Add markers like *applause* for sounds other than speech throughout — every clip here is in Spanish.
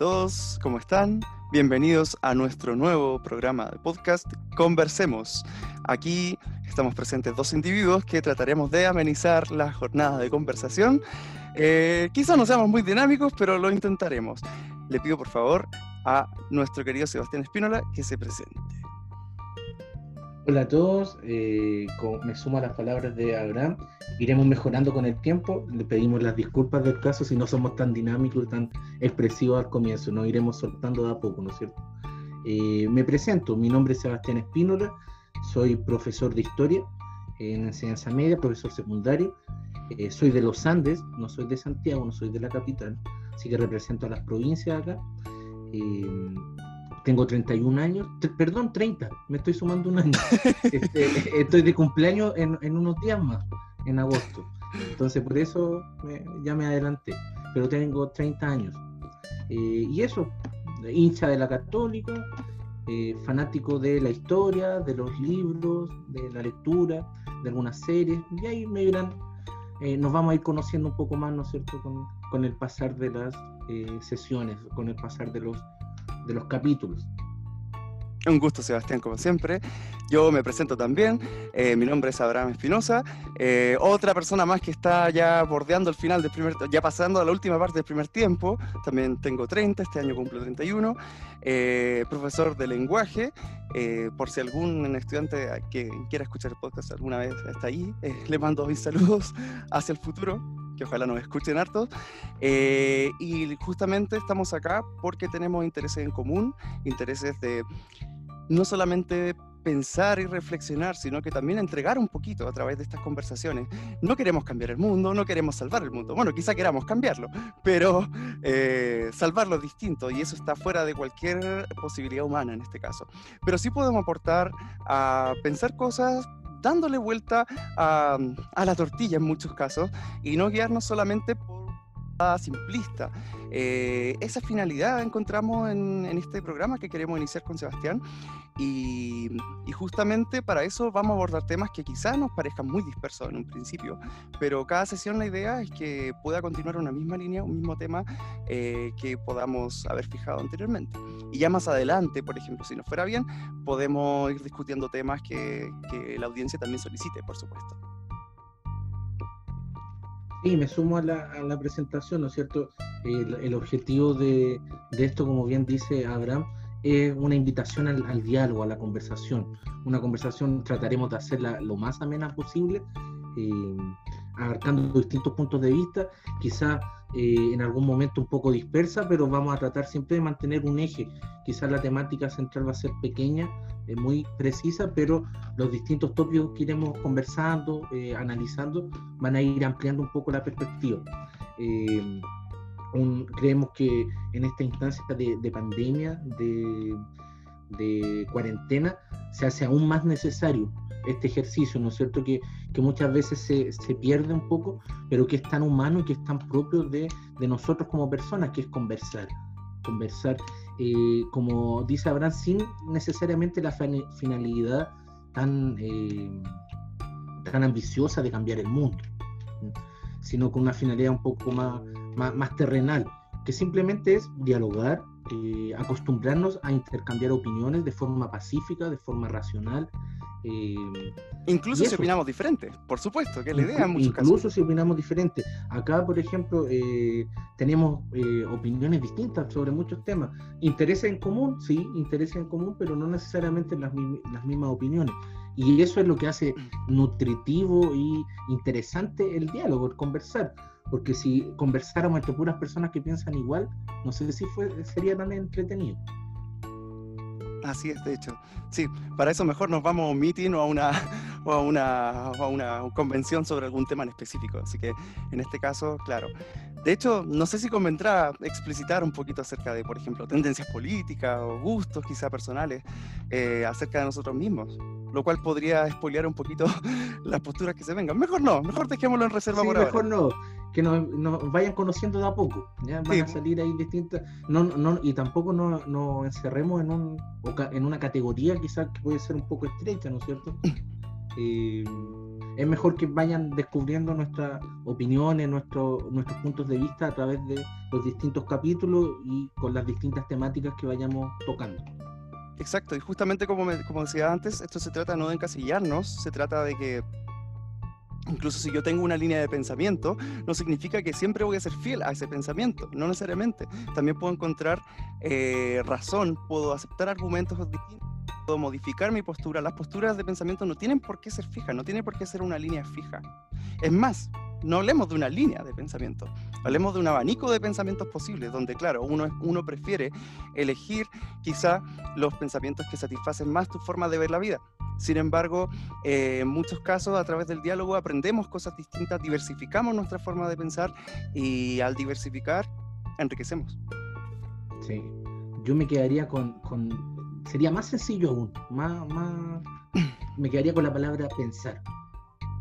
Todos, ¿cómo están? Bienvenidos a nuestro nuevo programa de podcast Conversemos. Aquí estamos presentes dos individuos que trataremos de amenizar la jornada de conversación. Eh, quizás no seamos muy dinámicos, pero lo intentaremos. Le pido por favor a nuestro querido Sebastián Espínola que se presente. Hola a todos, eh, me sumo a las palabras de Abraham. Iremos mejorando con el tiempo. Le pedimos las disculpas del caso si no somos tan dinámicos y tan expresivos al comienzo. Nos iremos soltando de a poco, ¿no es cierto? Eh, me presento, mi nombre es Sebastián Espínola, soy profesor de historia en enseñanza media, profesor secundario. Eh, soy de los Andes, no soy de Santiago, no soy de la capital, así que represento a las provincias acá tengo 31 años, perdón, 30, me estoy sumando un año. *laughs* Este, estoy de cumpleaños en, unos días más, en agosto. Entonces, por eso ya me adelanté, pero tengo 30 años. Eh, y eso, hincha de la católica, eh, fanático de la historia, de los libros, de la lectura, de algunas series, y ahí me dirán, eh, nos vamos a ir conociendo un poco más, ¿no es cierto?, con, con el pasar de las sesiones, con el pasar de los de los capítulos. Un gusto, Sebastián, como siempre. Yo me presento también. Eh, mi nombre es Abraham Espinosa. Eh, otra persona más que está ya bordeando el final del primer, ya pasando a la última parte del primer tiempo. También tengo 30, este año cumplo 31. Eh, profesor de lenguaje. por si algún estudiante que quiera escuchar el podcast alguna vez está ahí, le mando mis saludos hacia el futuro que ojalá nos escuchen hartos. Eh, y justamente estamos acá porque tenemos intereses en común, intereses de no solamente pensar y reflexionar, sino que también entregar un poquito a través de estas conversaciones. No queremos cambiar el mundo, no queremos salvar el mundo. Bueno, quizá queramos cambiarlo, pero eh, salvarlo es distinto y eso está fuera de cualquier posibilidad humana en este caso. Pero sí podemos aportar a pensar cosas dándole vuelta a, la tortilla en muchos casos y no guiarnos solamente por simplista. Eh, esa finalidad encontramos en, este programa que queremos iniciar con Sebastián y, justamente para eso vamos a abordar temas que quizás nos parezcan muy dispersos en un principio, pero cada sesión la idea es que pueda continuar una misma línea, un mismo tema eh, que podamos haber fijado anteriormente. Y ya más adelante, por ejemplo, si nos fuera bien, podemos ir discutiendo temas que, que la audiencia también solicite, por supuesto. Sí, me sumo a la, presentación, ¿no es cierto? El, objetivo de, esto, como bien dice Abraham, es una invitación al, diálogo, a la conversación. Una conversación trataremos de hacerla lo más amena posible, eh, abarcando distintos puntos de vista, quizá eh, en algún momento un poco dispersa, pero vamos a tratar siempre de mantener un eje. Quizás la temática central va a ser pequeña, eh, muy precisa, pero los distintos tópicos que iremos conversando, eh, analizando, van a ir ampliando un poco la perspectiva. creemos que en esta instancia de, pandemia, de, de cuarentena, se hace aún más necesario este ejercicio, ¿no es cierto? Que, que muchas veces se, se, pierde un poco, pero que es tan humano y que es tan propio de, de nosotros como personas, que es conversar. Conversar, eh, como dice Abraham, sin necesariamente la finalidad tan, eh, tan ambiciosa de cambiar el mundo, sino con una finalidad un poco más, más, terrenal, que simplemente es dialogar, eh, acostumbrarnos a intercambiar opiniones de forma pacífica, de forma racional, eh, incluso si opinamos diferente, por supuesto, que es la idea en muchos Incluso si opinamos diferente. Acá, por ejemplo, eh, tenemos eh, opiniones distintas sobre muchos temas. Intereses en común, sí, intereses en común, pero no necesariamente las, las mismas opiniones. Y eso es lo que hace nutritivo y interesante el diálogo, el conversar. Porque si conversáramos entre puras personas que piensan igual, no sé si fue, sería tan entretenido. Así es, de hecho. Sí, para eso mejor nos vamos a un meeting o a una, *laughs* o a una, a una convención sobre algún tema en específico. Así que en este caso, claro. De hecho, no sé si convendrá explicitar un poquito acerca de, por ejemplo, tendencias políticas o gustos quizá personales eh, acerca de nosotros mismos, lo cual podría spoilear un poquito *laughs* las posturas que se vengan. Mejor no, mejor dejémoslo en reserva por mejor no que nos, vayan conociendo de a poco, ¿ya? van a salir ahí distintas, no, no, y tampoco nos, encerremos en, un, en una categoría quizás que puede ser un poco estrecha, ¿no es cierto? *clears throat* Eh, es mejor que vayan descubriendo nuestras opiniones, nuestro, nuestros puntos de vista a través de los distintos capítulos y con las distintas temáticas que vayamos tocando. Exacto, y justamente como, como decía antes, esto se trata no de encasillarnos, se trata de que Incluso si yo tengo una línea de pensamiento, no significa que siempre voy a ser fiel a ese pensamiento, no necesariamente. También puedo encontrar eh, razón, puedo aceptar argumentos distintos, modificar mi postura. Las posturas de pensamiento no tienen por qué ser fijas, no tienen por qué ser una línea fija. Es más, no hablemos de una línea de pensamiento, hablemos de un abanico de pensamientos posibles, donde, claro, uno, uno prefiere elegir quizá los pensamientos que satisfacen más tu forma de ver la vida. Sin embargo, eh, en muchos casos a través del diálogo aprendemos cosas distintas, diversificamos nuestra forma de pensar y al diversificar enriquecemos. Sí, yo me quedaría con, sería más sencillo aún, más, más, me quedaría con la palabra pensar.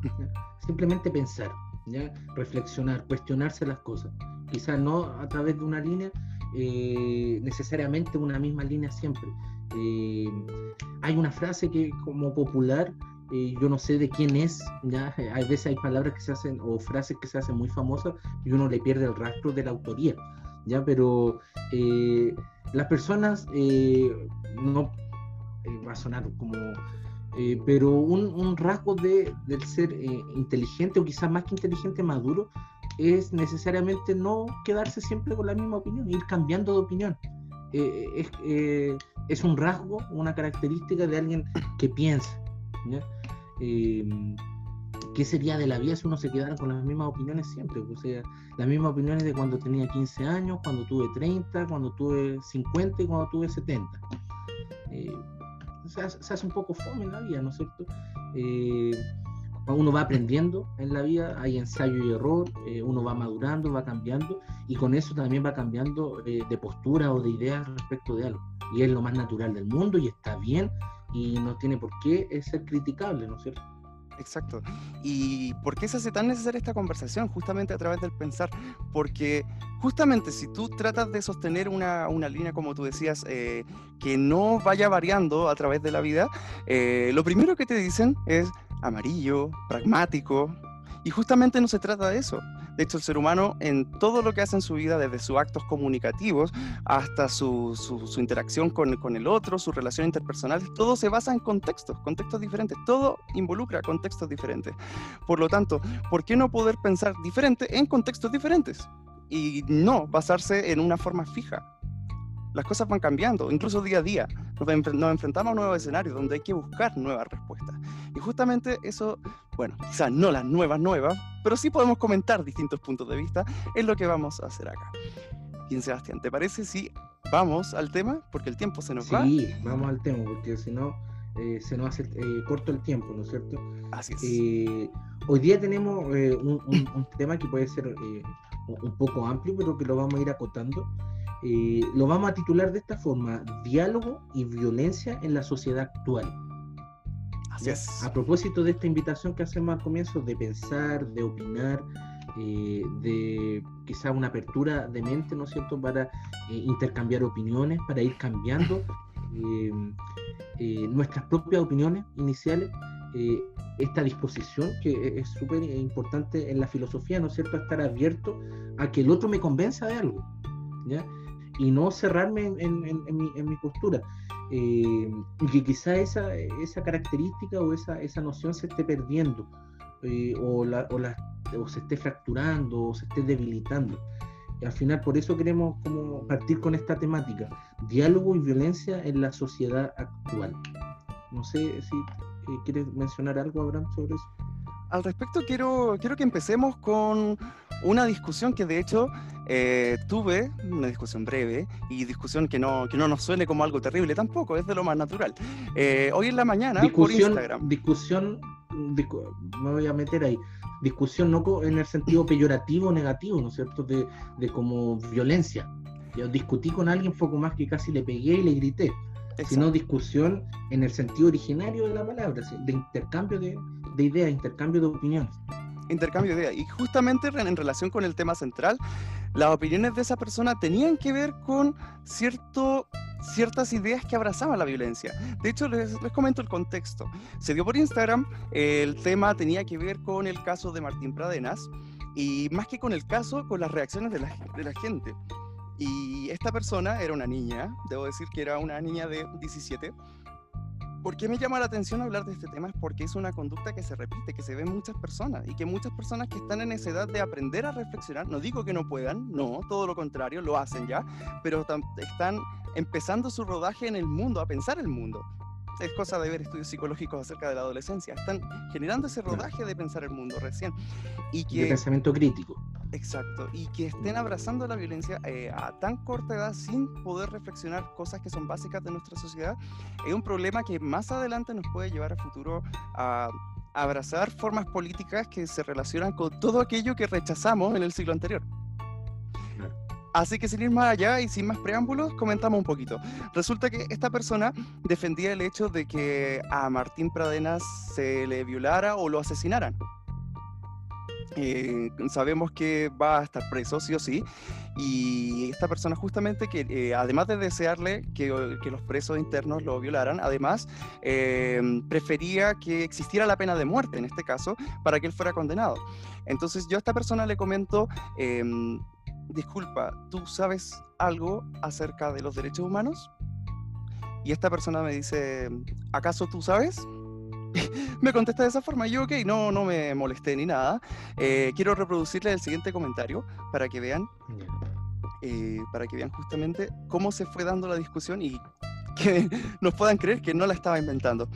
*laughs* Simplemente pensar, ¿ya? reflexionar, cuestionarse las cosas. Quizás no a través de una línea, eh, necesariamente una misma línea siempre, eh, hay una frase que como popular, eh, yo no sé de quién es, ya *laughs* hay veces hay palabras que se hacen o frases que se hacen muy famosas y uno le pierde el rastro de la autoría, ya, pero eh, las personas no va a sonar como pero un, rasgo de, del ser inteligente o quizás más que inteligente, maduro, es necesariamente no quedarse siempre con la misma opinión, ir cambiando de opinión. es, es un rasgo, una característica de alguien que piensa. ¿Qué sería de la vida si uno se quedara con las mismas opiniones siempre? O sea, las mismas opiniones de cuando tenía 15 años, cuando tuve 30, cuando tuve 50 y cuando tuve 70. Eh, se, hace, un poco fome en la vida, ¿no es cierto? Eh, uno va aprendiendo en la vida, hay ensayo y error, eh, uno va madurando, va cambiando y con eso también va cambiando de postura o de ideas respecto de algo y es lo más natural del mundo y está bien y no tiene por qué ser criticable, ¿no es cierto? Exacto. ¿Y por qué se hace tan necesaria esta conversación? Justamente a través del pensar. Porque justamente si tú tratas de sostener una, una línea, como tú decías, eh, que no vaya variando a través de la vida, eh, lo primero que te dicen es amarillo, pragmático. Y justamente no se trata de eso. De hecho, el ser humano en todo lo que hace en su vida, desde sus actos comunicativos hasta su, su, interacción con, con, el otro, sus relaciones interpersonales, todo se basa en contextos, contextos diferentes. Todo involucra contextos diferentes. Por lo tanto, ¿por qué no poder pensar diferente en contextos diferentes? Y no basarse en una forma fija las cosas van cambiando, incluso día a día. Nos, enfrentamos a nuevos escenarios donde hay que buscar nuevas respuestas. Y justamente eso, bueno, quizás no las nuevas nuevas, pero sí podemos comentar distintos puntos de vista, es lo que vamos a hacer acá. Bien, Sebastián, ¿te parece si vamos al tema? Porque el tiempo se nos va. Sí, vamos al tema, porque si no, eh, se nos hace eh, corto el tiempo, ¿no es cierto? Así es. Eh, hoy día tenemos un, un, tema que puede ser un poco amplio, pero que lo vamos a ir acotando. Eh, lo vamos a titular de esta forma, diálogo y violencia en la sociedad actual. Así es. A propósito de esta invitación que hacemos al comienzo de pensar, de opinar, eh, de quizá una apertura de mente, ¿no es cierto?, para eh, intercambiar opiniones, para ir cambiando nuestras propias opiniones iniciales. esta disposición que es súper importante en la filosofía, ¿no es cierto?, estar abierto a que el otro me convenza de algo. ¿ya? Y no cerrarme en, mi, postura. Eh, y que quizá esa, esa característica o esa, esa noción se esté perdiendo eh, o, la, o, la, o, se esté fracturando o se esté debilitando. Y al final por eso queremos como partir con esta temática, diálogo y violencia en la sociedad actual. No sé si eh, quieres mencionar algo, Abraham, sobre eso. Al respecto, quiero, quiero que empecemos con una discusión que de hecho eh, tuve, una discusión breve y discusión que no, que no nos suene como algo terrible tampoco, es de lo más natural. Eh, hoy en la mañana por Instagram. Discusión, me voy a meter ahí, discusión no en el sentido peyorativo o negativo, ¿no es cierto?, de, de como violencia. Yo discutí con alguien poco más que casi le pegué y le grité, sino discusión en el sentido originario de la palabra, de intercambio de, de ideas, intercambio de opiniones intercambio de ideas. Y justamente en relación con el tema central, las opiniones de esa persona tenían que ver con cierto ciertas ideas que abrazaban la violencia. De hecho, les, comento el contexto. Se dio por Instagram, el tema tenía que ver con el caso de Martín Pradenas y más que con el caso, con las reacciones de la, de la gente. Y esta persona era una niña, debo decir que era una niña de 17, ¿Por qué me llama la atención hablar de este tema? Es porque es una conducta que se repite, que se ve en muchas personas y que muchas personas que están en esa edad de aprender a reflexionar, no digo que no puedan, no, todo lo contrario, lo hacen ya, pero están empezando su rodaje en el mundo, a pensar el mundo es cosa de ver estudios psicológicos acerca de la adolescencia. Están generando ese rodaje de pensar el mundo recién. Y que, de pensamiento crítico. Exacto. Y que estén abrazando la violencia eh, a tan corta edad sin poder reflexionar cosas que son básicas de nuestra sociedad, es un problema que más adelante nos puede llevar a futuro a abrazar formas políticas que se relacionan con todo aquello que rechazamos en el siglo anterior. Así que sin ir más allá y sin más preámbulos, comentamos un poquito. Resulta que esta persona defendía el hecho de que a Martín Pradenas se le violara o lo asesinaran. Eh, sabemos que va a estar preso, sí o sí, y esta persona justamente que eh, además de desearle que, los presos internos lo violaran, además eh, prefería que existiera la pena de muerte en este caso para que él fuera condenado. Entonces yo a esta persona le comento disculpa, ¿tú sabes algo acerca de los derechos humanos? Y esta persona me dice, ¿acaso tú sabes? *laughs* me contesta de esa forma. Yo, ok, no, no me molesté ni nada. Eh, quiero reproducirle el siguiente comentario para que vean, eh, para que vean justamente cómo se fue dando la discusión y *laughs* que nos puedan creer que no la estaba inventando.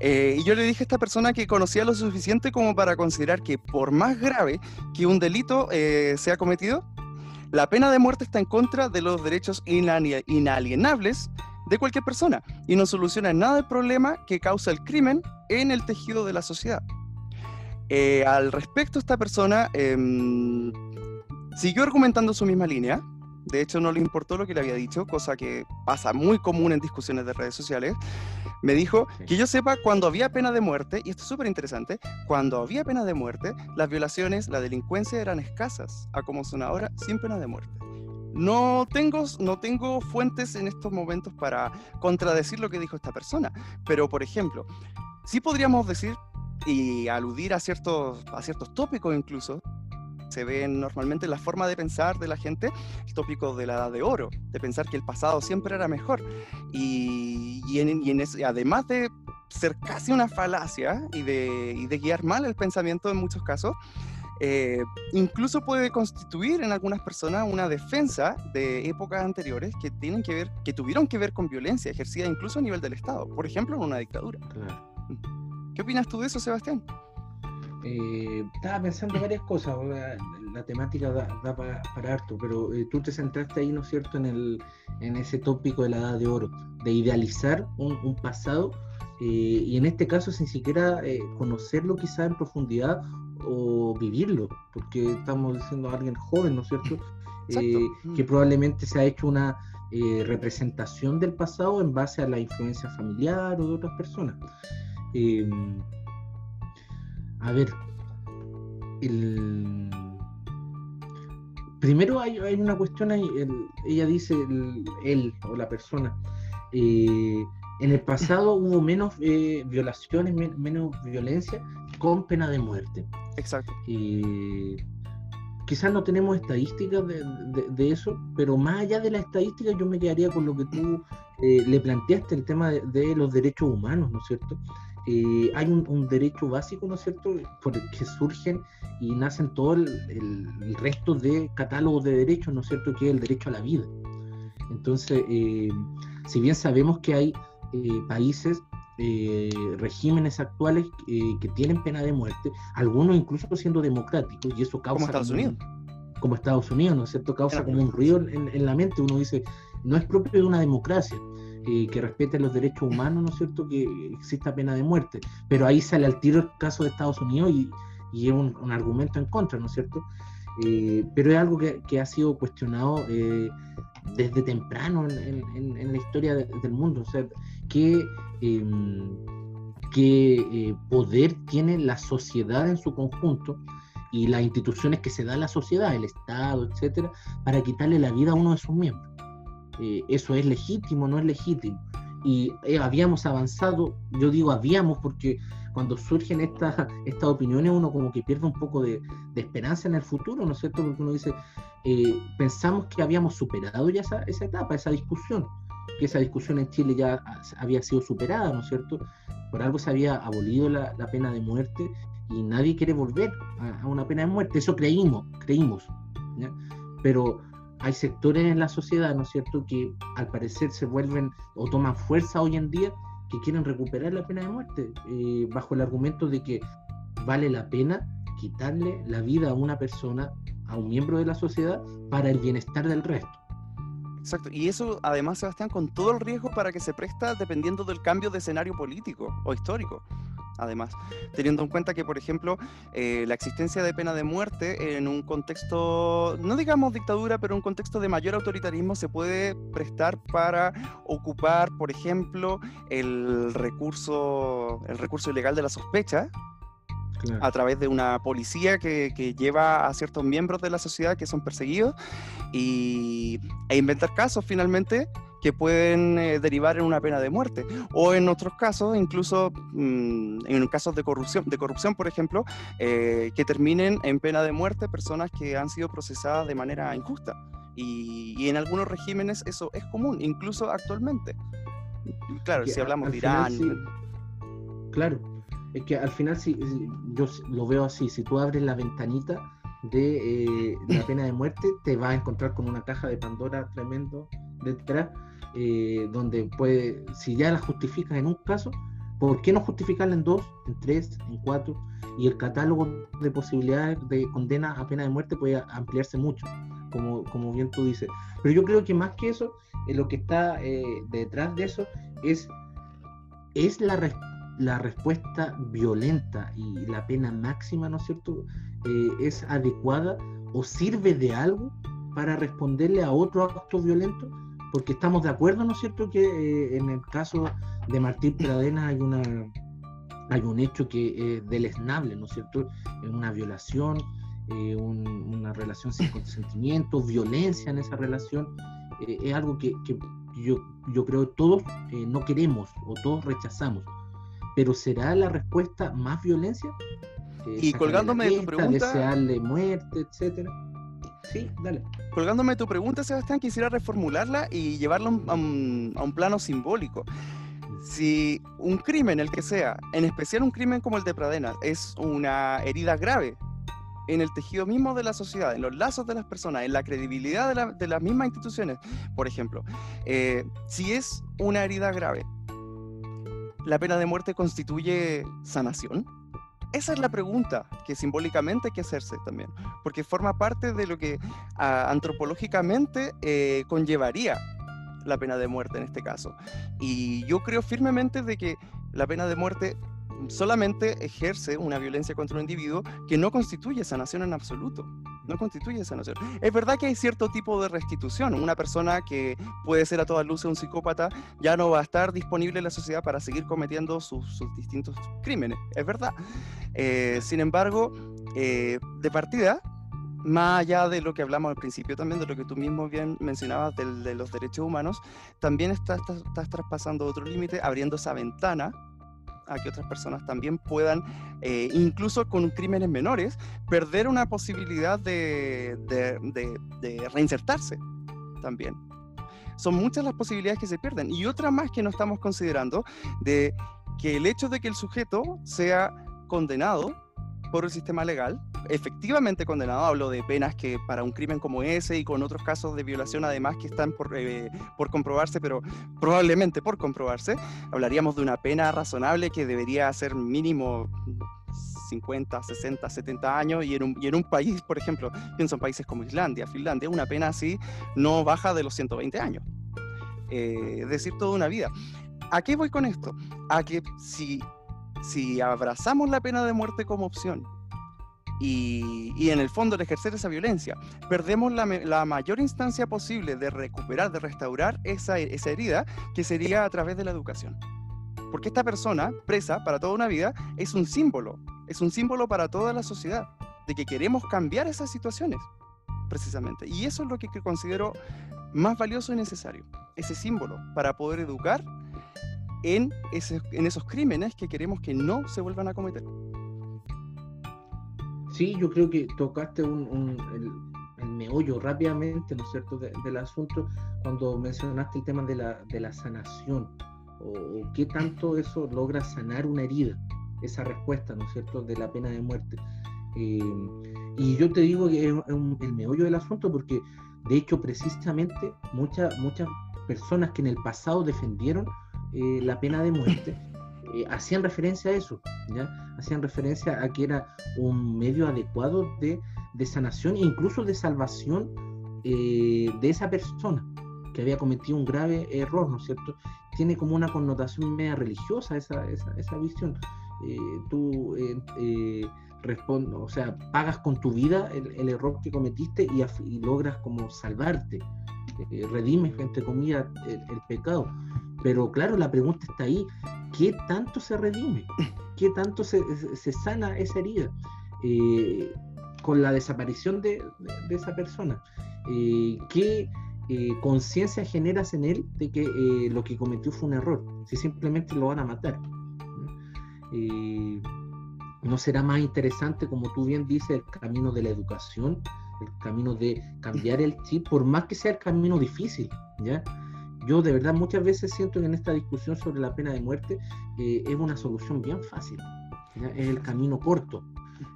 Eh, y yo le dije a esta persona que conocía lo suficiente como para considerar que por más grave que un delito sea cometido, la pena de muerte está en contra de los derechos inalienables de cualquier persona y no soluciona nada el problema que causa el crimen en el tejido de la sociedad. Eh, al respecto, esta persona em, siguió argumentando su misma línea, de hecho, no le importó lo que le había dicho, cosa que pasa muy común en discusiones de redes sociales. Me dijo que yo sepa cuando había pena de muerte, y esto es súper interesante, cuando había pena de muerte, las violaciones, la delincuencia eran escasas, a como son ahora, sin pena de muerte. No tengo, no tengo fuentes en estos momentos para contradecir lo que dijo esta persona, pero por ejemplo, sí podríamos decir y aludir a ciertos, a ciertos tópicos incluso, se ven normalmente en la forma de pensar de la gente, el tópico de la edad de oro, de pensar que el pasado siempre era mejor. Y, en, además de ser casi una falacia y de, de, guiar mal el pensamiento en muchos casos, eh, incluso puede constituir en algunas personas una defensa de épocas anteriores que tienen que ver, que tuvieron que ver con violencia ejercida incluso a nivel del Estado, por ejemplo en una dictadura. ¿Qué opinas tú de eso, Sebastián? Eh, estaba pensando varias cosas, la, temática da, para, harto, pero eh, tú te centraste ahí, ¿no es cierto?, en, el, en ese tópico de la edad de oro, de idealizar un, pasado eh, y en este caso sin siquiera conocerlo quizá en profundidad o vivirlo, porque estamos diciendo a alguien joven, ¿no es cierto?, que probablemente se ha hecho una representación del pasado en base a la influencia familiar o de otras personas. A ver, el... primero hay, una cuestión ahí, ella dice, él o la persona, eh, en el pasado *laughs* hubo menos eh, violaciones, menos violencia con pena de muerte. Exacto. Eh, quizás no tenemos estadísticas de, eso, pero más allá de la estadística yo me quedaría con lo que tú le planteaste, el tema de, los derechos humanos, ¿no es cierto? Eh, hay un, derecho básico, ¿no es cierto?, por el que surgen y nacen todo el, resto de catálogos de derechos, ¿no es cierto?, que es el derecho a la vida. Entonces, eh, si bien sabemos que hay eh, países, regímenes actuales que tienen pena de muerte, algunos incluso siendo democráticos, y eso causa... Como Estados Unidos. Como Estados Unidos, ¿no es cierto? Causa como un ruido en, en la mente. Uno dice, no es propio de una democracia que respete los derechos humanos, ¿no es cierto?, que exista pena de muerte. Pero ahí sale al tiro el caso de Estados Unidos y, es un, argumento en contra, ¿no es cierto? Eh, pero es algo que, ha sido cuestionado eh, desde temprano en, la historia del mundo. O sea, qué, em, eh, poder tiene la sociedad en su conjunto y las instituciones que se da a la sociedad, el Estado, etcétera, para quitarle la vida a uno de sus miembros. eh, eso es legítimo, no es legítimo. Y eh, habíamos avanzado, yo digo habíamos porque cuando surgen estas estas opiniones uno como que pierde un poco de, esperanza en el futuro, ¿no es cierto? Porque uno dice, eh, pensamos que habíamos superado ya esa, esa etapa, esa discusión, que esa discusión en Chile ya había sido superada, ¿no es cierto? Por algo se había abolido la pena de muerte y nadie quiere volver a, una pena de muerte, eso creímos, creímos, pero hay sectores en la sociedad, ¿no es cierto?, que al parecer se vuelven o toman fuerza hoy en día que quieren recuperar la pena de muerte, eh, bajo el argumento de que vale la pena quitarle la vida a una persona, a un miembro de la sociedad, para el bienestar del resto. Exacto, y eso además, Sebastián, con todo el riesgo para que se presta dependiendo del cambio de escenario político o histórico además, teniendo en cuenta que, por ejemplo, eh, la existencia de pena de muerte en un contexto, no digamos dictadura, pero un contexto de mayor autoritarismo se puede prestar para ocupar, por ejemplo, el recurso, el recurso ilegal de la sospecha, a través de una policía que, que, lleva a ciertos miembros de la sociedad que son perseguidos y, e inventar casos finalmente que pueden eh, derivar en una pena de muerte. O en otros casos, incluso mmm, en casos de corrupción, de corrupción por ejemplo, eh, que terminen en pena de muerte personas que han sido procesadas de manera injusta. Y, y en algunos regímenes eso es común, incluso actualmente. Claro, si hablamos de Irán. Sí. Claro, es que al final, si, yo lo veo así, si tú abres la ventanita de eh, la pena de muerte, te vas a encontrar con una caja de Pandora tremendo detrás, eh, donde puede, si ya la justificas en un caso, ¿por qué no justificarla en dos, en tres, en cuatro? Y el catálogo de posibilidades de condena a pena de muerte puede ampliarse mucho, como, como bien tú dices. Pero yo creo que más que eso, eh, lo que está eh, detrás de eso es, es la la respuesta violenta y la pena máxima, ¿no es cierto?, es adecuada o sirve de algo para responderle a otro acto violento, porque estamos de acuerdo, ¿no es cierto?, que eh, en el caso de Martín Pradena hay una hay un hecho que es deleznable, ¿no es cierto?, una violación, eh, un, una relación sin consentimiento, *laughs* violencia en esa relación, eh, es algo que, que, yo, yo creo todos eh, no queremos o todos rechazamos pero ¿será la respuesta más violencia? Eh, y colgándome de tu pregunta... Desearle muerte, etcétera. Sí, dale. Colgándome tu pregunta, Sebastián, quisiera reformularla y llevarla a un, plano simbólico. Si un crimen, el que sea, en especial un crimen como el de Pradena, es una herida grave en el tejido mismo de la sociedad, en los lazos de las personas, en la credibilidad de, la, las mismas instituciones, por ejemplo, eh, si es una herida grave, ¿la pena de muerte constituye sanación? Esa es la pregunta que simbólicamente hay que hacerse también, porque forma parte de lo que a, antropológicamente eh, conllevaría la pena de muerte en este caso. Y yo creo firmemente de que la pena de muerte solamente ejerce una violencia contra un individuo que no constituye sanación en absoluto. No constituye sanación. Es verdad que hay cierto tipo de restitución. Una persona que puede ser a todas luces un psicópata ya no va a estar disponible en la sociedad para seguir cometiendo sus, distintos crímenes. Es verdad. Eh, sin embargo, eh, de partida, más allá de lo que hablamos al principio también, de lo que tú mismo bien mencionabas de, de los derechos humanos, también estás, estás, estás traspasando otro límite, abriendo esa ventana a que otras personas también puedan, eh, incluso con crímenes menores, perder una posibilidad de, de, de, de, reinsertarse también. Son muchas las posibilidades que se pierden. Y otra más que no estamos considerando, de que el hecho de que el sujeto sea condenado por el sistema legal, efectivamente condenado, hablo de penas que para un crimen como ese y con otros casos de violación además que están por, eh, por comprobarse, pero probablemente por comprobarse, hablaríamos de una pena razonable que debería ser mínimo 50, 60, 70 años y en un, y en un país, por ejemplo, pienso en países como Islandia, Finlandia, una pena así no baja de los 120 años. Eh, es decir, toda una vida. ¿A qué voy con esto? A que si si abrazamos la pena de muerte como opción y, en el fondo de ejercer esa violencia, perdemos la, la, mayor instancia posible de recuperar, de restaurar esa, esa herida, que sería a través de la educación. Porque esta persona, presa para toda una vida, es un símbolo, es un símbolo para toda la sociedad, de que queremos cambiar esas situaciones, precisamente. Y eso es lo que considero más valioso y necesario, ese símbolo, para poder educar en, en esos crímenes que queremos que no se vuelvan a cometer. Sí, yo creo que tocaste un, el, meollo rápidamente, ¿no es cierto?, del asunto cuando mencionaste el tema de la, de la sanación, o, qué tanto eso logra sanar una herida, esa respuesta, ¿no es cierto?, de la pena de muerte. Eh, y yo te digo que es, el meollo del asunto porque, de hecho, precisamente muchas, muchas personas que en el pasado defendieron eh, la pena de muerte, eh, hacían referencia a eso. Hacían referencia a que era un medio adecuado de, de sanación e incluso de salvación eh, de esa persona que había cometido un grave error, ¿no es cierto? Tiene como una connotación media religiosa esa, esa, visión. tú o sea, pagas con tu vida el, error que cometiste y, logras como salvarte, redimes, entre comillas, el pecado. Pero claro, la pregunta está ahí, ¿qué tanto se redime? ¿Qué tanto se, sana esa herida? Eh, con la desaparición de, esa persona. Eh, ¿Qué eh, conciencia generas en él de que lo que cometió fue un error? Si simplemente lo van a matar. ¿No será más interesante, como tú bien dices, el camino de la educación, el camino de cambiar el chip, por más que sea el camino difícil? ¿ya? Yo de verdad muchas veces siento que en esta discusión sobre la pena de muerte eh, es una solución bien fácil, es el camino corto.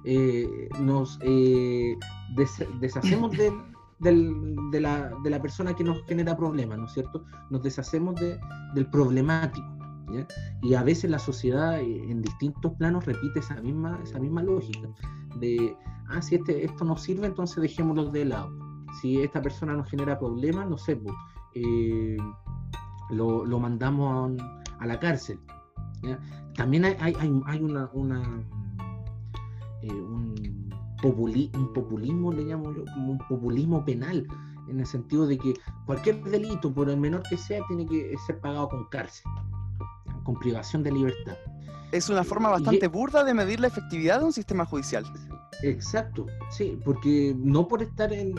Eh, nos eh, deshacemos de, la, persona que nos genera problemas, ¿no es cierto? Nos deshacemos del problemático. Y a veces la sociedad en distintos planos repite esa misma, esa misma lógica de, ah, si este, esto no sirve, entonces dejémoslo de lado. Si esta persona nos genera problemas, no sé, pues, eh, lo, mandamos a, la cárcel. También hay, hay, una, eh, un, populismo, le llamo yo, como un populismo penal, en el sentido de que cualquier delito, por el menor que sea, tiene que ser pagado con cárcel, con privación de libertad. Es una forma bastante burda de medir la efectividad de un sistema judicial. Exacto, sí, porque no por estar en,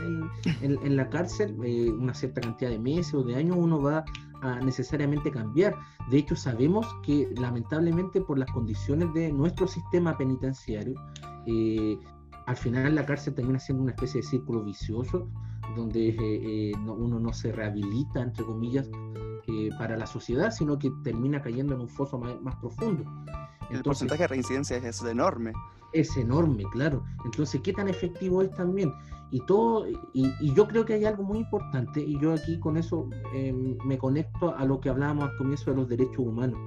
la cárcel eh, una cierta cantidad de meses o de años uno va a necesariamente cambiar. De hecho, sabemos que lamentablemente por las condiciones de nuestro sistema penitenciario, eh, al final la cárcel termina siendo una especie de círculo vicioso donde eh, uno no se rehabilita, entre comillas, para la sociedad, sino que termina cayendo en un foso más profundo el porcentaje de reincidencia es enorme. Es enorme, claro. Entonces, ¿qué tan efectivo es también? Y todo, y, yo creo que hay algo muy importante, y yo aquí con eso em, me conecto a lo que hablábamos al comienzo de los derechos humanos.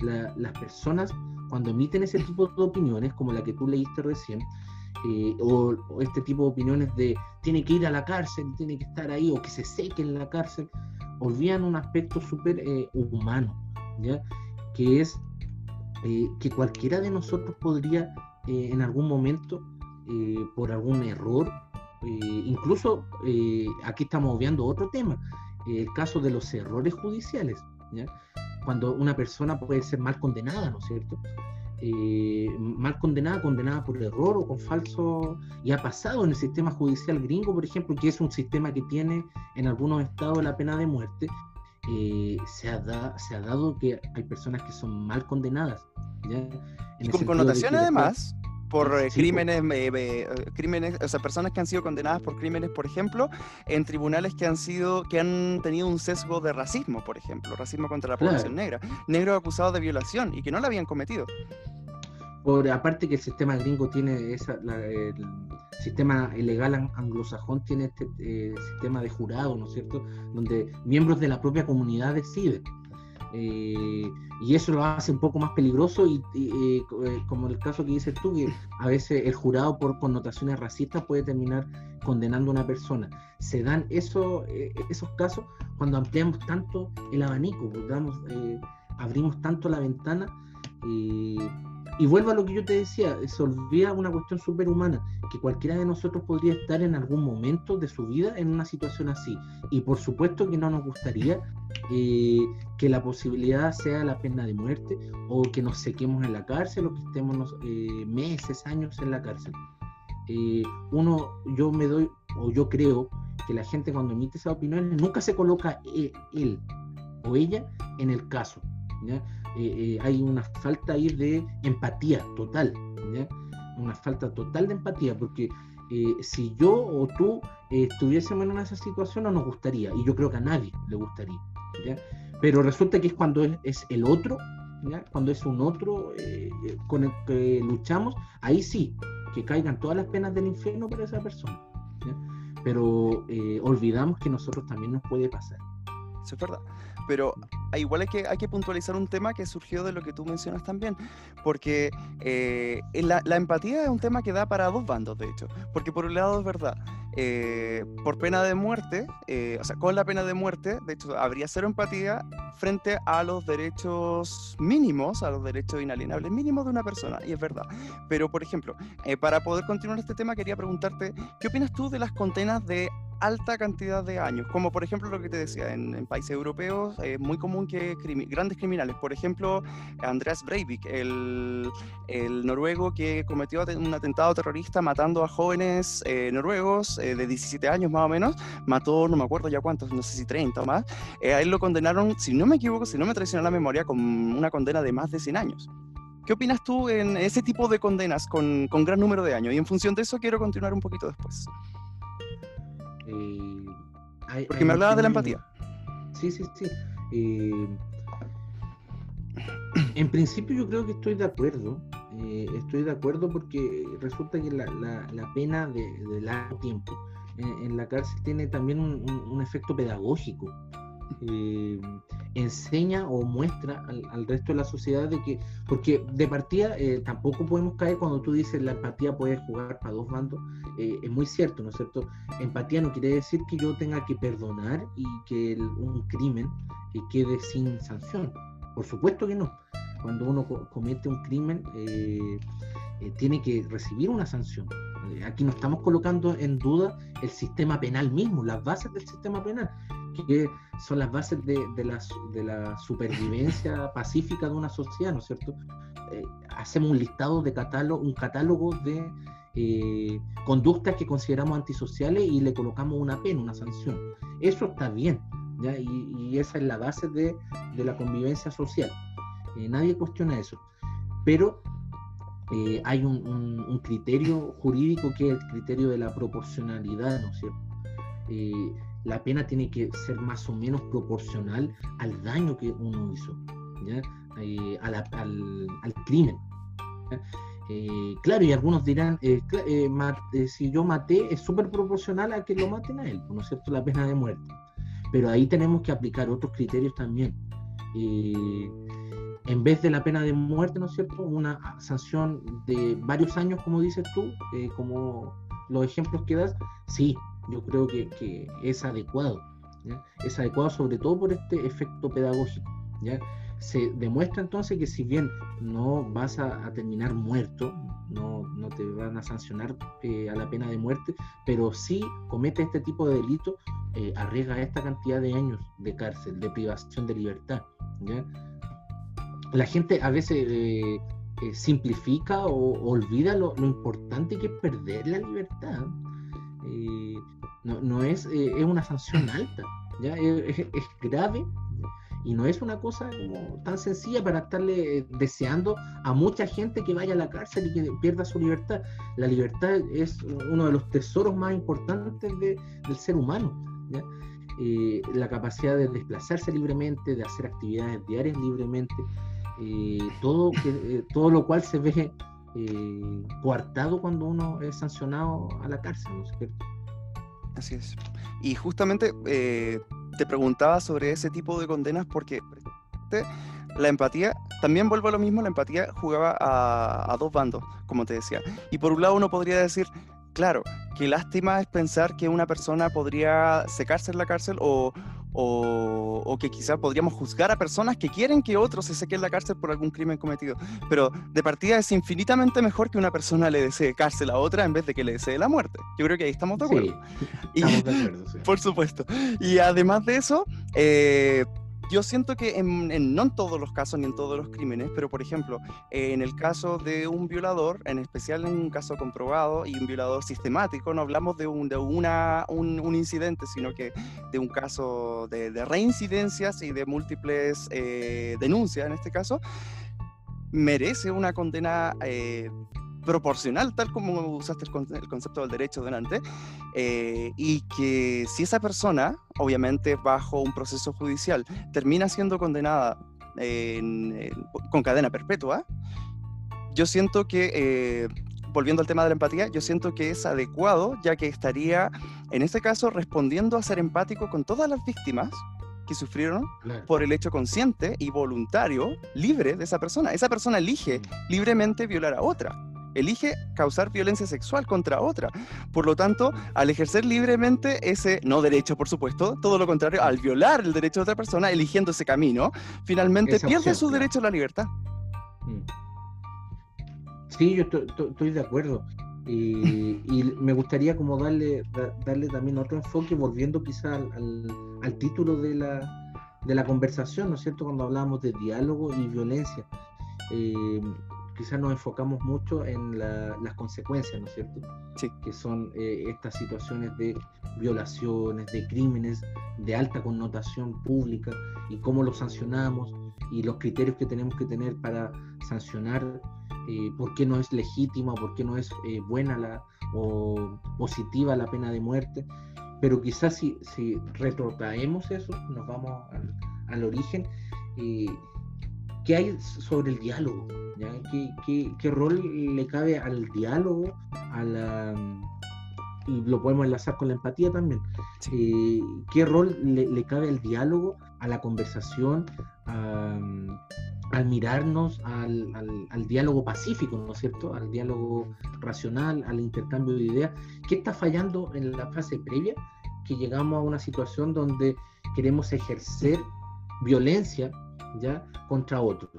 las personas, cuando emiten ese tipo de opiniones, como la que tú leíste recién, eh, o, este tipo de opiniones de tiene que ir a la cárcel, tiene que estar ahí, o que se seque en la cárcel, olvidan un aspecto súper eh, humano, ¿ya? que es eh, que cualquiera de nosotros podría eh, en algún momento, eh, por algún error, incluso aquí estamos obviando otro tema, el caso de los errores judiciales, cuando una persona puede ser mal condenada, ¿no es cierto? mal condenada, condenada por error o con falso, y ha pasado en el sistema judicial gringo, por ejemplo, que es un sistema que tiene en algunos estados la pena de muerte, se, ha se ha dado que hay personas que son mal condenadas y con connotación además por eh, crímenes, eh, eh, crímenes, o sea, personas que han sido condenadas por crímenes, por ejemplo, en tribunales que han sido, que han tenido un sesgo de racismo, por ejemplo, racismo contra la población negra, negros acusados de violación y que no la habían cometido. Por aparte que el sistema gringo tiene esa, el sistema ilegal anglosajón tiene este sistema de jurado, ¿no es cierto? Donde miembros de la propia comunidad deciden. Eh, y eso lo hace un poco más peligroso y, eh, eh, como el caso que dices tú, que a veces el jurado por connotaciones racistas puede terminar condenando a una persona. Se dan eso, esos casos cuando ampliamos tanto el abanico, pues, abrimos tanto la ventana vuelvo a lo que yo te decía, se olvida una cuestión superhumana, que cualquiera de nosotros podría estar en algún momento de su vida en una situación así. Y por supuesto que no nos gustaría eh, que la posibilidad sea la pena de muerte o que nos sequemos en la cárcel o que estemos eh, meses, años en la cárcel. Eh, uno, yo me doy, o yo creo que la gente cuando emite esa opinión nunca se coloca él, o ella en el caso. Eh, eh, hay una falta ahí de empatía total, una falta total de empatía, porque eh, si yo o tú estuviésemos en esa situación no nos gustaría, y yo creo que a nadie le gustaría. Pero resulta que es cuando es, el otro, cuando es un otro con el que luchamos, ahí sí, que caigan todas las penas del infierno para esa persona. Pero olvidamos que nosotros también nos puede pasar. Es verdad pero igual hay que, hay que puntualizar un tema que surgió de lo que tú mencionas también, porque eh, la, empatía es un tema que da para dos bandos, de hecho, porque por un lado es verdad, eh, por pena de muerte, eh, o sea, con la pena de muerte, de hecho, habría cero empatía frente a los derechos mínimos, a los derechos inalienables mínimos de una persona, y es verdad. Pero, por ejemplo, para poder continuar este tema, quería preguntarte, ¿qué opinas tú de las condenas de alta cantidad de años, como por ejemplo lo que te decía, en, países europeos es muy común que grandes criminales, por ejemplo Andreas Breivik, el, el, noruego que cometió un atentado terrorista matando a jóvenes eh, noruegos eh, de 17 años más o menos, mató no me acuerdo ya cuántos, no sé si 30 o más, eh, a él lo condenaron, si no me equivoco, si no me traiciona la memoria, con una condena de más de 100 años. ¿Qué opinas tú en ese tipo de condenas con, con gran número de años? Y en función de eso quiero continuar un poquito después. Eh, porque me hablabas de la empatía. Sí, sí, sí. Eh, en principio yo creo que estoy de acuerdo. Eh, estoy de acuerdo porque resulta que la, pena de, largo tiempo en, la cárcel tiene también un efecto pedagógico. Eh, enseña o muestra al, resto de la sociedad de que, porque de partida eh, tampoco podemos caer cuando tú dices la empatía puede jugar para dos bandos, es muy cierto, ¿no es cierto? Empatía no quiere decir que yo tenga que perdonar y que un crimen quede sin sanción, por supuesto que no. Cuando uno comete un crimen, tiene que recibir una sanción. Aquí no estamos colocando en duda el sistema penal mismo, las bases del sistema penal que son las bases de, la, de la, supervivencia *laughs* pacífica de una sociedad, ¿no es cierto? Eh, hacemos un listado de catálogo, un catálogo de eh, conductas que consideramos antisociales y le colocamos una pena, una sanción. Eso está bien, ¿ya? Y, esa es la base de, de la convivencia social. Eh, nadie cuestiona eso. Pero hay un, criterio jurídico que es el criterio de la proporcionalidad, ¿no es cierto? la pena tiene que ser más o menos proporcional al daño que uno hizo, eh, al, crimen. Eh, claro, y algunos dirán, eh, si yo maté, es súper proporcional a que lo maten a él, ¿no es cierto? La pena de muerte. Pero ahí tenemos que aplicar otros criterios también. En vez de la pena de muerte, ¿no es cierto? Una sanción de varios años, como dices tú, como los ejemplos que das, sí, yo creo que, es adecuado. Es adecuado sobre todo por este efecto pedagógico. ¿ya? Se demuestra entonces que si bien no vas a, terminar muerto, no, no, te van a sancionar eh, a la pena de muerte, pero si comete este tipo de delito, eh, arriesga esta cantidad de años de cárcel, de privación de libertad. ¿ya? La gente a veces eh, simplifica o olvida lo, importante que es perder la libertad. No, no es, eh, es una sanción alta. Es, grave y no es una cosa como tan sencilla para estarle eh, deseando a mucha gente que vaya a la cárcel y que pierda su libertad. La libertad es uno de los tesoros más importantes de, del ser humano. Eh, la capacidad de desplazarse libremente, de hacer actividades diarias libremente, todo, que, todo lo cual se ve coartado cuando uno es sancionado a la cárcel. Así es. Y justamente eh, te preguntaba sobre ese tipo de condenas porque la empatía, también vuelvo a lo mismo, la empatía jugaba a, dos bandos, como te decía. Y por un lado uno podría decir, claro, qué lástima es pensar que una persona podría secarse en la cárcel o, o, que quizás podríamos juzgar a personas que quieren que otros se sequen en la cárcel por algún crimen cometido. Pero de partida es infinitamente mejor que una persona le desee cárcel a otra en vez de que le desee la muerte. Yo creo que ahí estamos de acuerdo. *laughs* estamos de acuerdo, *laughs* Por supuesto. Y además de eso, eh, yo siento que en, no en todos los casos ni en todos los crímenes, pero por ejemplo, en el caso de un violador, en especial en un caso comprobado y un violador sistemático, no hablamos de un, de una, un, incidente, sino que de un caso de, reincidencias y de múltiples eh, denuncias en este caso, merece una condena eh, proporcional, tal como usaste el, concepto del derecho delante, eh, y que si esa persona, obviamente bajo un proceso judicial, termina siendo condenada con cadena perpetua, yo siento que, eh, volviendo al tema de la empatía, yo siento que es adecuado, ya que estaría, en este caso, respondiendo a ser empático con todas las víctimas que sufrieron por el hecho consciente y voluntario, libre de esa persona. Esa persona elige mm. libremente violar a otra elige causar violencia sexual contra otra. Por lo tanto, al ejercer libremente ese no derecho, por supuesto, todo lo contrario, al violar el derecho de otra persona, eligiendo ese camino, finalmente pierde su derecho a la libertad. Mm. Sí, yo estoy de acuerdo. Y, me gustaría como darle, darle también otro enfoque, volviendo quizá al, título de la, de la conversación, ¿no es cierto? Cuando hablamos de diálogo y violencia. Eh, quizás nos enfocamos mucho en las consecuencias, ¿no es cierto? Sí. Que son eh, estas situaciones de violaciones, de crímenes de alta connotación pública y cómo los sancionamos y los criterios que tenemos que tener para sancionar eh, por qué no es legítima, por qué no es eh, buena la, o positiva la pena de muerte. Pero quizás si, si retrotraemos eso, nos vamos al, al origen, ¿qué hay sobre el diálogo? ¿Qué, rol le cabe al diálogo, a la, y lo podemos enlazar con la empatía también? Eh, ¿Qué rol le, cabe al diálogo, a la conversación, al mirarnos, al, al, diálogo pacífico, ¿no es cierto? Al diálogo racional, al intercambio de ideas. ¿Qué está fallando en la fase previa? Que llegamos a una situación donde queremos ejercer violencia ya contra otro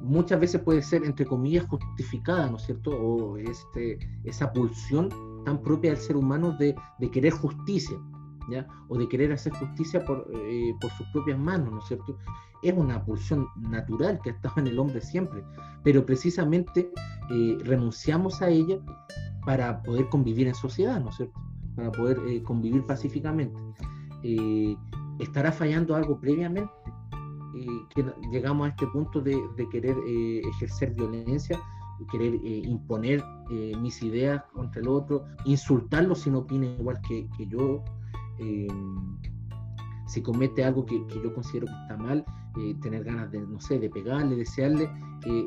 muchas veces puede ser, entre comillas, justificada, ¿no es cierto? O este, esa pulsión tan propia del ser humano de, querer justicia, ¿ya? O de querer hacer justicia eh, por, sus propias manos, ¿no es cierto? Es una pulsión natural que ha estado en el hombre siempre, pero precisamente eh, renunciamos a ella para poder convivir en sociedad, ¿no es cierto? Para poder eh, convivir pacíficamente. ¿Estará fallando algo previamente? Que llegamos a este punto de, querer eh, ejercer violencia, querer eh, imponer eh, mis ideas contra el otro, insultarlo si no opina igual que, yo, si comete algo que, yo considero que está mal, tener ganas de, no sé, de pegarle, desearle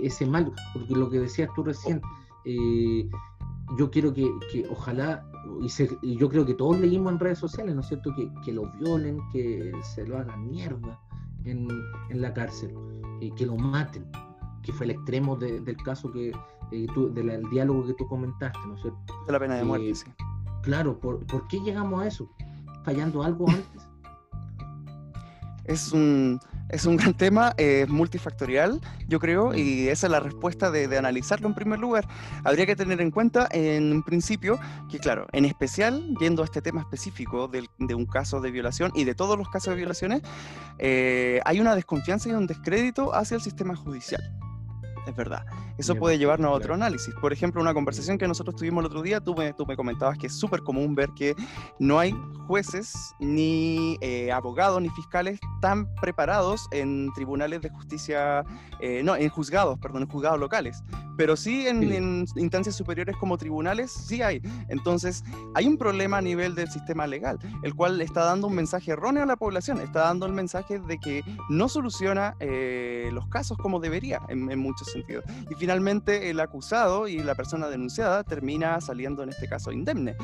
ese mal, porque lo que decías tú recién, yo quiero que, ojalá, y, yo creo que todos leímos en redes sociales, ¿no es cierto?, que, que lo violen, que se lo hagan mierda, en, la cárcel, y que lo maten, que fue el extremo del caso que eh, del diálogo que tú comentaste, ¿no es cierto? De la pena de muerte, eh, sí. Claro, ¿por, ¿por qué llegamos a eso? ¿Fallando algo antes? Es un, es un gran tema, es multifactorial, yo creo, y esa es la respuesta de, analizarlo en primer lugar. Habría que tener en cuenta en un principio que, claro, en especial, yendo a este tema específico de, un caso de violación y de todos los casos de violaciones, eh, hay una desconfianza y un descrédito hacia el sistema judicial es verdad. Eso puede llevarnos a otro análisis. Por ejemplo, una conversación que nosotros tuvimos el otro día, tú me, tú me comentabas que es súper común ver que no hay jueces, ni eh, abogados, ni fiscales tan preparados en tribunales de justicia, eh, no, en juzgados, perdón, en juzgados locales, pero sí en, instancias superiores como tribunales, sí hay. Entonces, hay un problema a nivel del sistema legal, el cual está dando un mensaje erróneo a la población, está dando el mensaje de que no soluciona eh, los casos como debería en, en muchos sentido. Y finalmente el acusado y la persona denunciada termina saliendo en este caso indemne.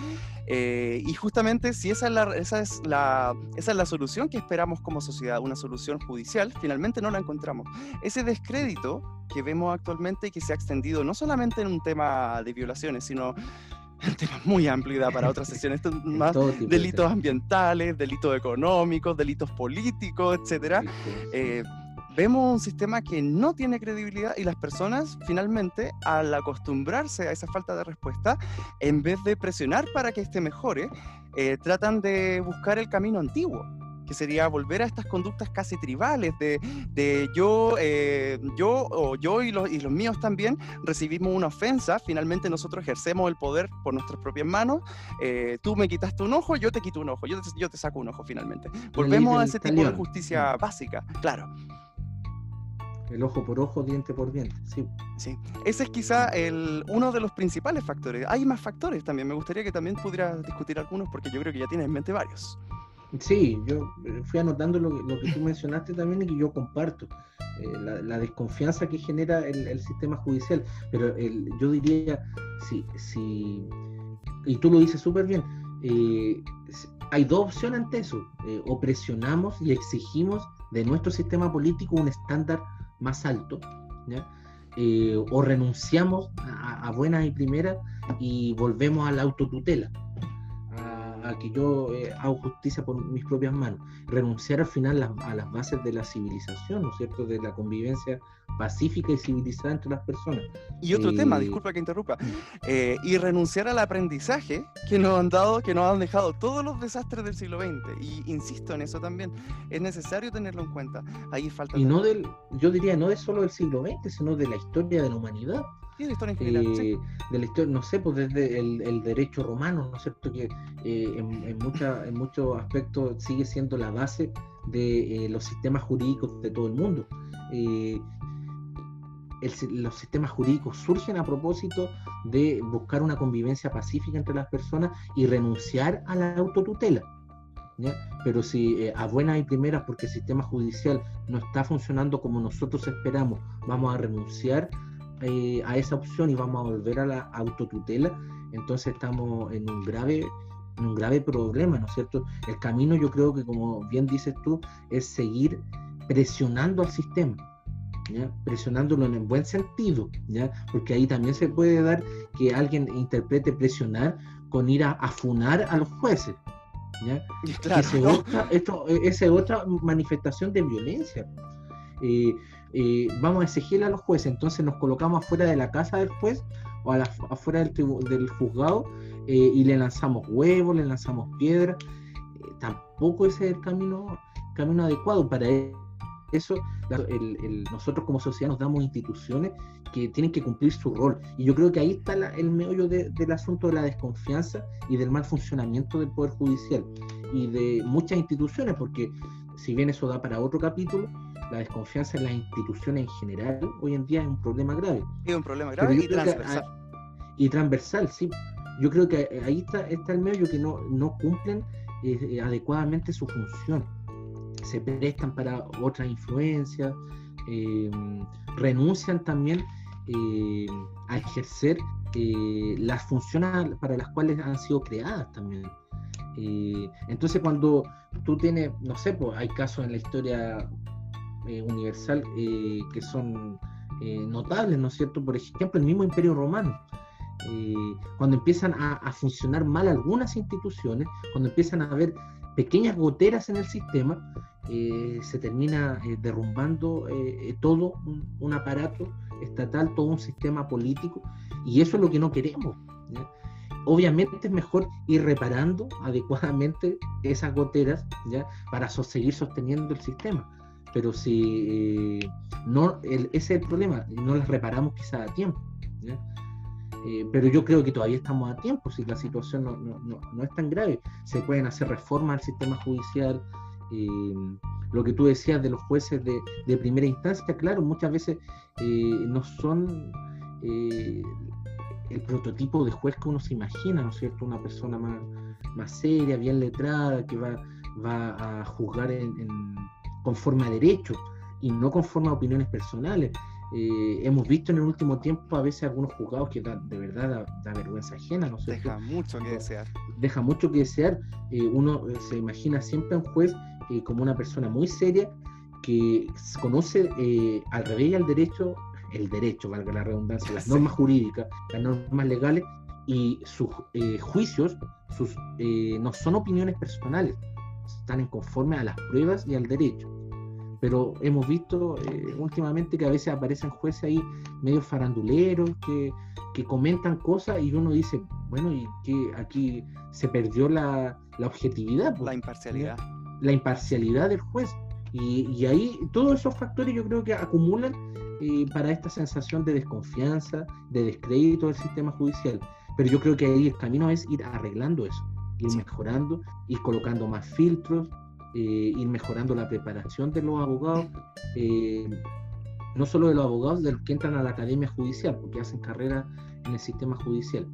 Eh, y justamente si esa es, la, esa, es la, esa es la solución que esperamos como sociedad, una solución judicial, finalmente no la encontramos. Ese descrédito que vemos actualmente y que se ha extendido no solamente en un tema de violaciones, sino un tema muy amplio para otras sesiones, *laughs* más delitos ambientales, delitos económicos, delitos políticos, etcétera. Eh, vemos un sistema que no tiene credibilidad y las personas finalmente al acostumbrarse a esa falta de respuesta, en vez de presionar para que este mejore, eh, tratan de buscar el camino antiguo que sería volver a estas conductas casi tribales de, de yo, eh, yo o yo y los, y los míos también recibimos una ofensa, finalmente nosotros ejercemos el poder por nuestras propias manos, eh, tú me quitaste un ojo, yo te quito un ojo, yo te, yo te saco un ojo finalmente. Volvemos a ese tipo de justicia básica, claro el ojo por ojo, diente por diente. Sí. sí. Ese es quizá el, uno de los principales factores. Hay más factores también. Me gustaría que también pudieras discutir algunos porque yo creo que ya tienes en mente varios. Sí, yo eh, fui anotando lo, lo que tú mencionaste también y que yo comparto. Eh, la, desconfianza que genera el, sistema judicial. Pero el, yo diría, sí, sí, y tú lo dices súper bien, eh, hay dos opciones ante eso. o presionamos y exigimos de nuestro sistema político un estándar más alto, eh, o renunciamos a, buenas y primeras y volvemos a la autotutela, a, que yo eh, hago justicia por mis propias manos, renunciar al final a las bases de la civilización, ¿no es cierto?, de la convivencia pacífica y civilizada entre las personas. Y otro tema, eh, disculpa que interrumpa, eh, y renunciar al aprendizaje que nos han dado, que nos han dejado todos los desastres del siglo XX. Y insisto en eso también, es necesario tenerlo en cuenta. Ahí falta... Y no del, yo diría, no es solo del siglo XX, sino de la historia de la humanidad. Sí, de la historia en general. sí. Eh, de la historia, no sé, pues desde el, derecho romano, ¿no es cierto? Que en, en, mucha, en muchos aspectos sigue siendo la base de los sistemas jurídicos de todo el mundo los sistemas jurídicos surgen a propósito de buscar una convivencia pacífica entre las personas y renunciar a la autotutela. Pero si eh, a buenas y primeras, porque el sistema judicial no está funcionando como nosotros esperamos, vamos a renunciar eh, a esa opción y vamos a volver a la autotutela, entonces estamos en un grave en un grave problema, ¿no es cierto? El camino yo creo que, como bien dices tú, es seguir presionando al sistema presionándolo en el buen sentido, ¿ya? porque ahí también se puede dar que alguien interprete presionar con ir a afunar a los jueces. ¿ya? *laughs* esto, e, esa es otra manifestación de violencia. Eh, eh, vamos a exigirle a los jueces, entonces nos colocamos afuera de la casa del juez o afuera del, del juzgado eh, y le lanzamos huevos, le lanzamos piedras. tampoco ese es el camino, camino adecuado para él eso, nosotros como sociedad nos damos instituciones que tienen que cumplir su rol. Y yo creo que ahí está el meollo del asunto de la desconfianza y del mal funcionamiento del Poder Judicial y de muchas instituciones, porque si bien eso da para otro capítulo, la desconfianza en las instituciones en general hoy en día es un problema grave. Es un problema grave y transversal. y transversal, sí. Yo creo que ahí está, está el meollo que no, no cumplen eh, adecuadamente su función se prestan para otras influencias, eh, renuncian también eh, a ejercer eh, las funciones para las cuales han sido creadas también. entonces cuando tú tienes, no sé, pues hay casos en la historia universal que son notables, ¿no es cierto? Por ejemplo, el mismo Imperio Romano. cuando empiezan a, funcionar mal algunas instituciones, cuando empiezan a haber pequeñas goteras en el sistema, eh, se termina eh, derrumbando eh, todo un, aparato estatal, todo un sistema político, y eso es lo que no queremos. Obviamente es mejor ir reparando *laughs* adecuadamente esas goteras para seguir sosteniendo el sistema. Pero si no, ese es el problema, no las reparamos quizá a tiempo. pero yo creo que todavía estamos a tiempo, si la situación no, no, no es tan grave. Se pueden hacer reformas al sistema judicial, eh, lo que tú decías de los jueces de, primera instancia, claro, muchas veces eh, no son eh, el prototipo de juez que uno se imagina, ¿no es cierto? Una persona más, más seria, bien letrada, que va, va a juzgar conforme a derecho y no conforme a opiniones personales. hemos visto en el último tiempo a veces algunos juzgados que de verdad da, vergüenza ajena, ¿no sé. Deja mucho que desear. Deja mucho que desear. uno se imagina siempre a un juez eh, como una persona muy seria que conoce eh, al revés y al derecho, el derecho, valga la redundancia, las normas jurídicas, las normas legales y sus eh, juicios sus, no son opiniones personales, están en conforme a las pruebas y al derecho. Pero hemos visto últimamente que a veces aparecen jueces ahí medio faranduleros que, que comentan cosas y uno dice, bueno, y que aquí se perdió la, la objetividad. La imparcialidad la imparcialidad del juez. Y, ahí todos esos factores yo creo que acumulan eh, para esta sensación de desconfianza, de descrédito del sistema judicial. Pero yo creo que ahí el camino es ir arreglando eso, ir mejorando, ir colocando más filtros, eh, ir mejorando la preparación de los abogados, eh, no solo de los abogados de los que entran a la academia judicial, porque hacen carrera en el sistema judicial,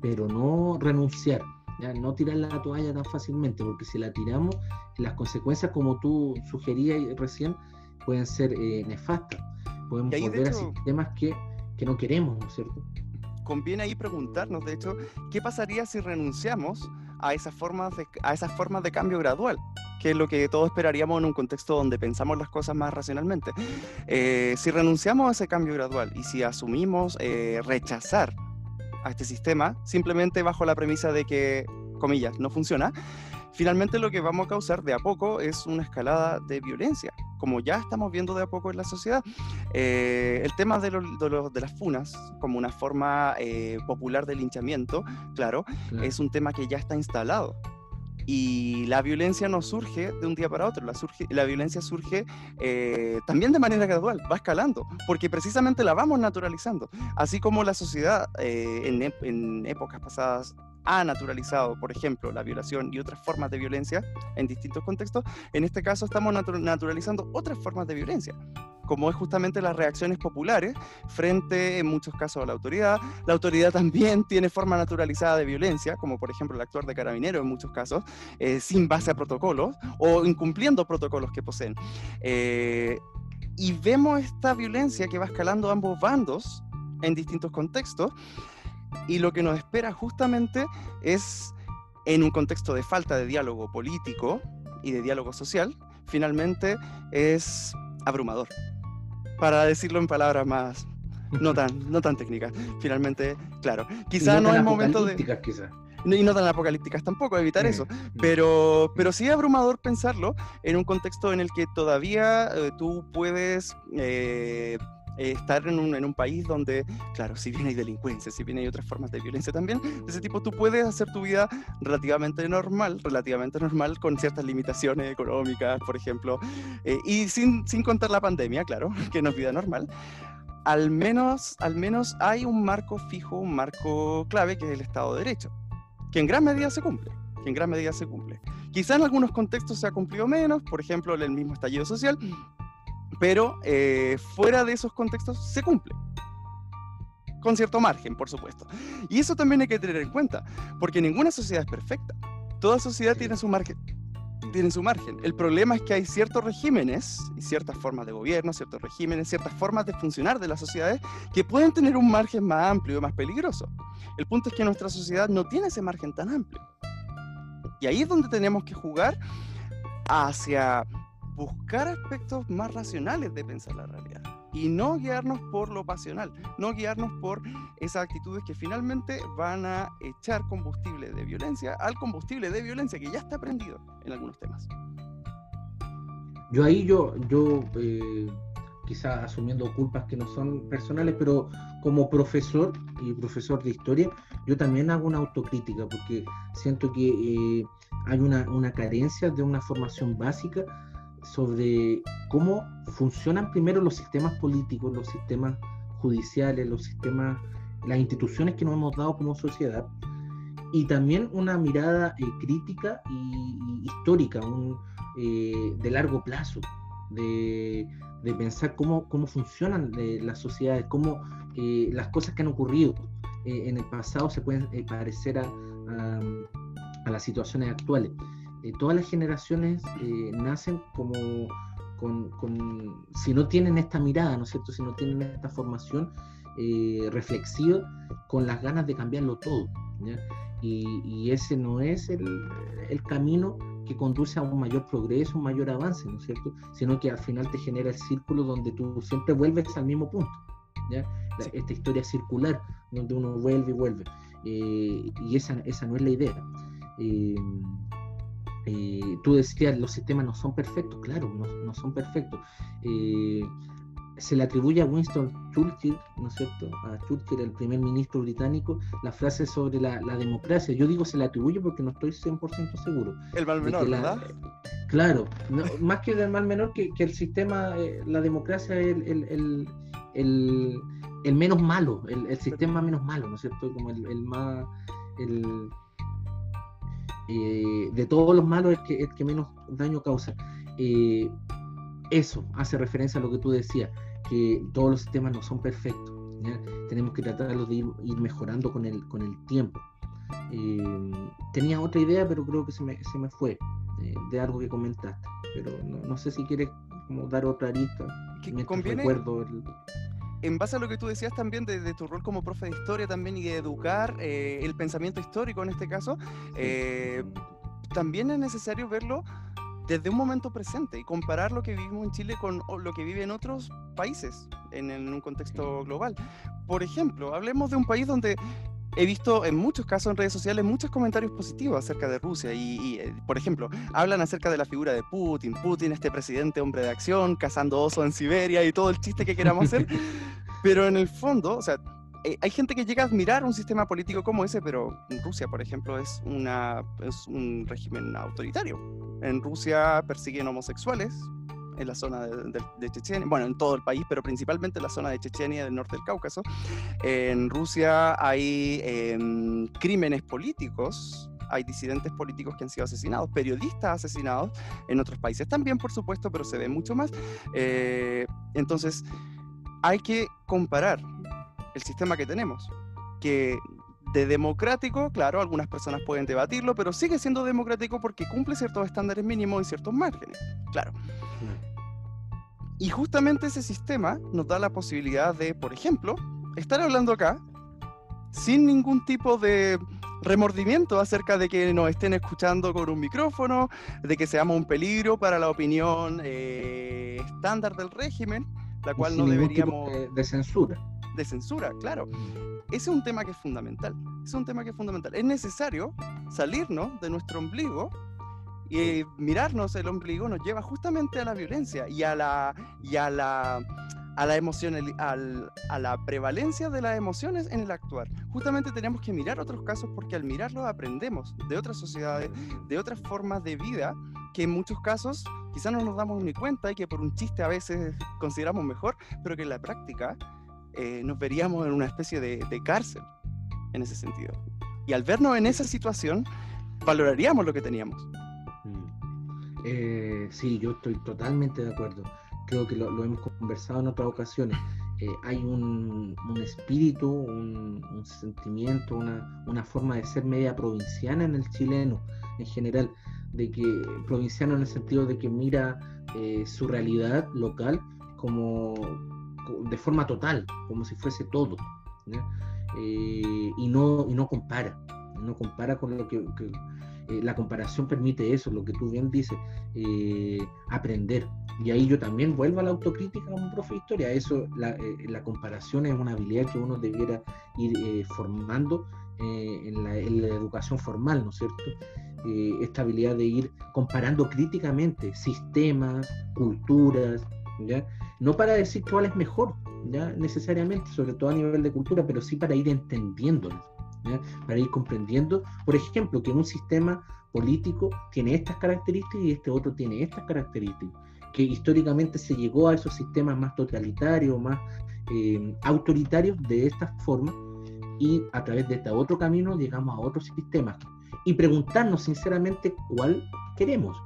pero no renunciar, ¿ya? no tirar la toalla tan fácilmente, porque si la tiramos, las consecuencias, como tú sugerías recién, pueden ser eh, nefastas. Podemos volver a sistemas que, que no queremos, ¿no es cierto? Conviene ahí preguntarnos, de hecho, ¿qué pasaría si renunciamos a esas formas de, a esas formas de cambio gradual? que es lo que todos esperaríamos en un contexto donde pensamos las cosas más racionalmente. Eh, si renunciamos a ese cambio gradual y si asumimos eh, rechazar a este sistema, simplemente bajo la premisa de que, comillas, no funciona, finalmente lo que vamos a causar de a poco es una escalada de violencia, como ya estamos viendo de a poco en la sociedad. Eh, el tema de, de, las funas como una forma popular de linchamiento, claro, es un tema que ya está instalado. Y la violencia no surge de un día para otro, la, surge, la violencia surge eh, también de manera gradual, va escalando, porque precisamente la vamos naturalizando. Así como la sociedad eh, en, en épocas pasadas ha naturalizado, por ejemplo, la violación y otras formas de violencia en distintos contextos, en este caso estamos naturalizando otras formas de violencia como es justamente las reacciones populares frente, en muchos casos, a la autoridad. La autoridad *laughs* también tiene forma naturalizada de violencia, como por ejemplo el actuar de carabinero en muchos casos, eh, sin base a protocolos o incumpliendo protocolos que poseen. Eh, y vemos esta violencia que va escalando ambos bandos en distintos contextos y lo que nos espera justamente es en un contexto de falta de diálogo político y de diálogo social, finalmente es abrumador para decirlo en palabras más no tan, *laughs* no tan técnicas. Finalmente, claro, quizá no, es momento de... Quizá. Y no tan apocalípticas tampoco, evitar eso. Pero, pero sí es abrumador pensarlo en un contexto en el que todavía eh, tú puedes eh, eh, estar en un, en un, país donde, claro, si bien hay delincuencia, si bien hay otras formas de violencia también, de ese tipo tú puedes hacer tu vida relativamente normal, relativamente normal, con ciertas limitaciones económicas, por ejemplo, eh, y sin, sin contar la pandemia, claro, *laughs* que no es vida normal. Al menos, al menos hay un marco fijo, un marco clave, que es el Estado de Derecho, que en gran medida se cumple, que en gran medida se cumple. Quizá en algunos contextos se ha cumplido menos, por ejemplo, el mismo estallido social, pero eh, fuera de esos contextos se cumple. Con cierto margen, por supuesto. Y eso también hay que tener en cuenta, porque ninguna sociedad es perfecta. Toda sociedad tiene su margen. Tiene su margen. El problema es que hay ciertos regímenes y ciertas formas de gobierno, ciertos regímenes, ciertas formas de funcionar de las sociedades que pueden tener un margen más amplio y más peligroso. El punto es que nuestra sociedad no tiene ese margen tan amplio. Y ahí es donde tenemos que jugar hacia buscar aspectos más racionales de pensar la realidad y no guiarnos por lo pasional, no guiarnos por esas actitudes que finalmente van a echar combustible de violencia al combustible de violencia que ya está prendido en algunos temas. Yo ahí yo, yo eh, quizá asumiendo culpas que no son personales, pero como profesor y profesor de historia, yo también hago una autocrítica porque siento que eh, hay una, una carencia de una formación básica sobre cómo funcionan primero los sistemas políticos, los sistemas judiciales, los sistemas, las instituciones que nos hemos dado como sociedad, y también una mirada eh, crítica y, histórica, eh, de largo plazo, de, pensar cómo, cómo funcionan eh, las sociedades, cómo las cosas que han ocurrido en el pasado se pueden parecer a, a las situaciones actuales. Eh, todas las generaciones eh, nacen como con, si no tienen esta mirada, ¿no es cierto? Si no tienen esta formación eh, reflexiva, con las ganas de cambiarlo todo. Y, ese no es el, camino que conduce a un mayor progreso, un mayor avance, ¿no es cierto? Sino que al final te genera el círculo donde tú siempre vuelves al mismo punto. Esta historia circular, donde uno vuelve y vuelve. y esa, esa no es la idea. Eh, tú decías, los sistemas no son perfectos, claro, no, son perfectos. Eh, se le atribuye a Winston Churchill, ¿no es cierto? A Churchill, el primer ministro británico, la frase sobre la, democracia. Yo digo se le atribuye porque no estoy 100% seguro. El mal menor, ¿verdad? Claro, más que el mal menor, que, el sistema, eh, la democracia es el, el, menos malo, el, sistema menos malo, ¿no es cierto? Como el, más. Eh, de todos los malos, es que, el que menos daño causa. Eh, eso hace referencia a lo que tú decías, que todos los sistemas no son perfectos. Tenemos que tratarlos de ir, mejorando con el, con el tiempo. Eh, tenía otra idea, pero creo que se me, se me fue eh, de algo que comentaste. Pero no, sé si quieres como dar otra arista. Que conviene, recuerdo en base a lo que tú decías también de, tu rol como profe de historia también y de educar eh, el pensamiento histórico en este caso, también es necesario verlo desde un momento presente y comparar lo que vivimos en Chile con lo que vive en otros países en, un contexto global. Por ejemplo, hablemos de un país donde he visto en muchos casos en redes sociales muchos comentarios positivos acerca de Rusia y, eh, por ejemplo, hablan acerca de la figura de Putin, Putin, este presidente hombre de acción, cazando osos en Siberia y todo el chiste que queramos hacer, *laughs* pero en el fondo, o sea, eh, hay gente que llega a admirar un sistema político como ese, pero Rusia, por ejemplo, es, una, es un régimen autoritario. En Rusia persiguen homosexuales, en la zona de, Chechenia, bueno, en todo el país, pero principalmente en la zona de Chechenia del norte del Cáucaso. En Rusia hay em, crímenes políticos, hay disidentes políticos que han sido asesinados, periodistas asesinados, en otros países también, por supuesto, pero se ve mucho más. Eh, entonces, hay que comparar el sistema que tenemos, que de democrático, claro, algunas personas pueden debatirlo, pero sigue siendo democrático porque cumple ciertos estándares mínimos y ciertos márgenes, claro. Y justamente ese sistema nos da la posibilidad de, por ejemplo, estar hablando acá sin ningún tipo de remordimiento acerca de que nos estén escuchando con un micrófono, de que seamos un peligro para la opinión eh, estándar del régimen, la cual no deberíamos... de censura de censura, claro. Ese es un tema que es fundamental. Es un tema que es fundamental. Es necesario salirnos de nuestro ombligo y mirarnos el ombligo nos lleva justamente a la violencia y a la y a la a la emoción, a la prevalencia de las emociones en el actuar. Justamente tenemos que mirar otros casos porque al mirarlos aprendemos de otras sociedades, de otras formas de vida que en muchos casos quizás no nos damos ni cuenta y que por un chiste a veces consideramos mejor, pero que en la práctica eh, nos veríamos en una especie de, cárcel en ese sentido. Y al vernos en esa situación, valoraríamos lo que teníamos. Eh, sí, yo estoy totalmente de acuerdo. Creo que lo, hemos conversado en otras ocasiones. Eh, hay un, espíritu, un, sentimiento, una, una, forma de ser media provinciana en el chileno en general, de que provinciano en el sentido de que mira su realidad local como, de forma total, como si fuese todo, eh, y, no, y no compara, no compara con lo que, eh, la comparación permite eso, lo que tú bien dices, eh, aprender. Y ahí yo también vuelvo a la autocrítica como profe de historia. Eso, la, la comparación es una habilidad que uno debiera ir formando en la, en, la, educación formal, ¿no es cierto? esta habilidad de ir comparando críticamente sistemas, culturas, ¿ya? No para decir cuál es mejor, ¿ya? necesariamente, sobre todo a nivel de cultura, pero sí para ir para ir comprendiendo, por ejemplo, que un sistema político tiene estas características y este otro tiene estas características, que históricamente se llegó a esos sistemas más totalitarios, más eh, autoritarios de esta forma, y a través de este otro camino llegamos a otros sistemas. Y preguntarnos sinceramente cuál queremos.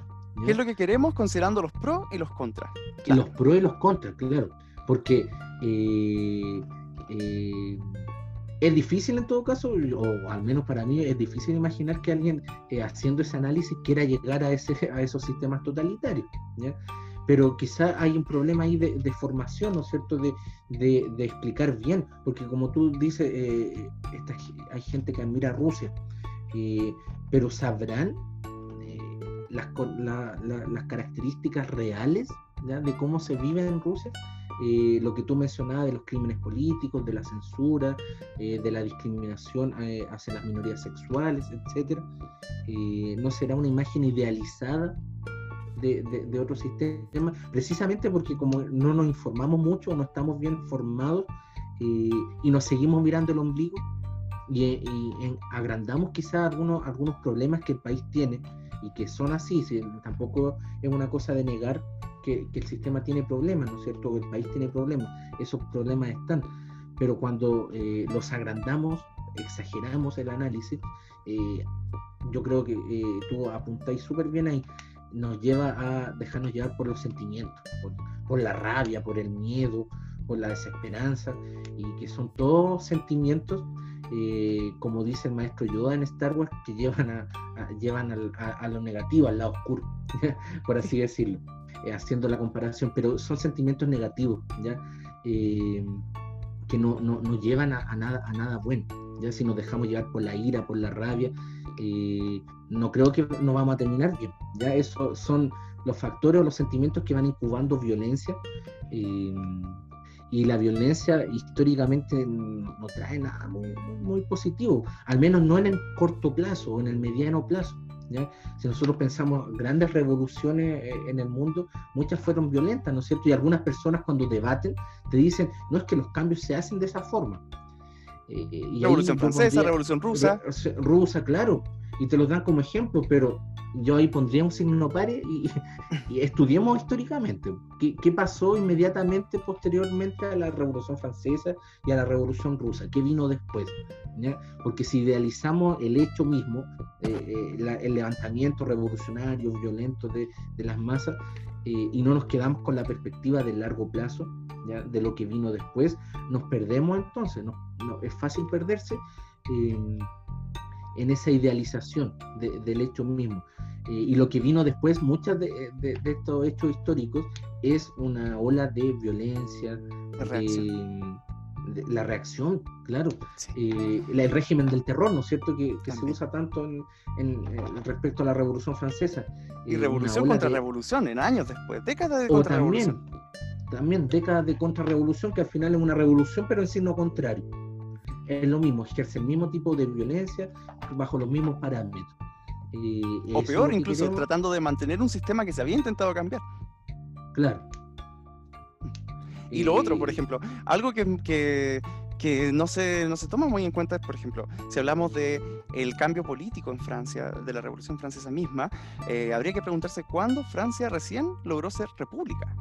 ¿Qué es lo que queremos considerando los pros y los contras? Los pros y los contras, claro. Porque eh, eh, es difícil en todo caso, o al menos para mí es difícil imaginar que alguien eh, haciendo ese análisis quiera llegar a, ese, a esos sistemas totalitarios. Pero quizá hay un problema ahí de, formación, ¿no es cierto? De, de, explicar bien, porque como tú dices, hay gente que admira a Rusia, pero sabrán las, las características reales de cómo se vive en Rusia, eh, lo que tú mencionabas de los crímenes políticos, de la censura, eh, de la discriminación eh, hacia las minorías sexuales, etc. no será una imagen idealizada de, de, otros sistemas, precisamente porque como no nos informamos mucho, no estamos bien formados eh, y nos seguimos mirando el ombligo y, agrandamos quizás algunos, algunos problemas que el país tiene y que son así, tampoco es una cosa de negar que, el sistema tiene problemas, ¿no es cierto? El país tiene problemas, esos problemas están, pero cuando eh, los agrandamos, exageramos el análisis, eh, yo creo que eh, tú apuntáis súper bien ahí, nos lleva a dejarnos llevar por los sentimientos, por, la rabia, por el miedo, por la desesperanza, y que son todos sentimientos, eh, como dice el maestro Yoda en Star Wars, que llevan a, llevan a, lo negativo, al lado oscuro, *laughs* por así decirlo, haciendo la comparación, pero son sentimientos negativos, ¿ya? que no, no, no llevan a, nada, a nada bueno. Ya si nos dejamos llevar por la ira, por la rabia, eh, no creo que nos vamos a terminar bien. Ya eso son los factores o los sentimientos que van incubando violencia. Eh, y la violencia históricamente no trae nada muy, muy, positivo, al menos no en el corto plazo o en el mediano plazo. ¿Ya? Si nosotros pensamos grandes revoluciones eh, en el mundo, muchas fueron violentas, ¿no es cierto? Y algunas personas cuando debaten te dicen, no es que los cambios se hacen de esa forma. Eh, revolución francesa, revolución rusa. Rusa, claro, y te los dan como ejemplo, pero yo ahí pondría un signo pare y, estudiemos históricamente. ¿qué, pasó inmediatamente posteriormente a la Revolución Francesa y a la Revolución Rusa, qué vino después. Porque si idealizamos el hecho mismo, eh, eh, el levantamiento revolucionario, violento de, de las masas, y no nos quedamos con la perspectiva del largo plazo, de lo que vino después, nos perdemos entonces, no, es fácil perderse en esa idealización del hecho mismo. Eh, y lo que vino después, muchos de, estos hechos históricos, es una ola de violencia, de, la reacción, claro, eh, el régimen del terror, ¿no es cierto?, que, se usa tanto en, respecto a la Revolución Francesa. Y eh, revolución contra revolución, en años después, décadas de contrarrevolución también décadas de contrarrevolución, que al final es una revolución, pero en signo contrario. Es lo mismo, ejerce el mismo tipo de violencia bajo los mismos parámetros. o peor, incluso tratando de mantener un sistema que se había intentado cambiar. Claro. Y lo otro, por ejemplo, algo que, que, no, se, no se toma muy en cuenta es, por ejemplo, si hablamos de el cambio político en Francia, de la Revolución Francesa misma, eh, habría que preguntarse cuándo Francia recién logró ser república.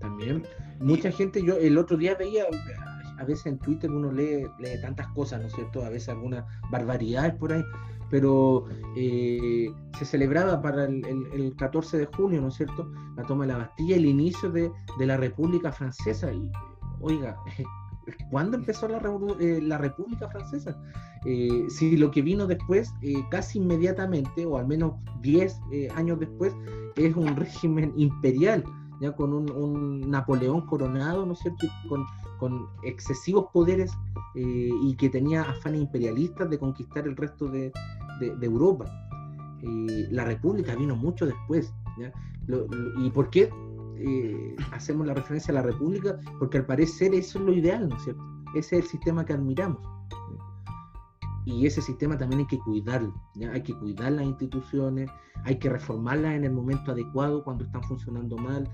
También. Mucha gente, yo el otro día veía, a veces en Twitter uno lee, lee tantas cosas, ¿no es cierto? A veces algunas barbaridades por ahí, pero eh, se celebraba para el, el, 14 de junio, ¿no es cierto? La toma de la Bastilla, el inicio de, de la República Francesa. Y, oiga, *laughs* ¿cuándo empezó la, eh, la República Francesa? Eh, si lo que vino después, casi inmediatamente, o al menos 10 años después, es un régimen imperial ya con un, Napoleón coronado, ¿no es cierto? con, con excesivos poderes eh, y que tenía afanes imperialistas de conquistar el resto de, Europa. Eh, la República vino mucho después. ¿Y por qué eh, hacemos la referencia a la República? Porque al parecer eso es lo ideal, ¿no es cierto? Ese es el sistema que admiramos. Y ese sistema también hay que cuidarlo, hay que cuidar las instituciones, hay que reformarlas en el momento adecuado cuando están funcionando mal,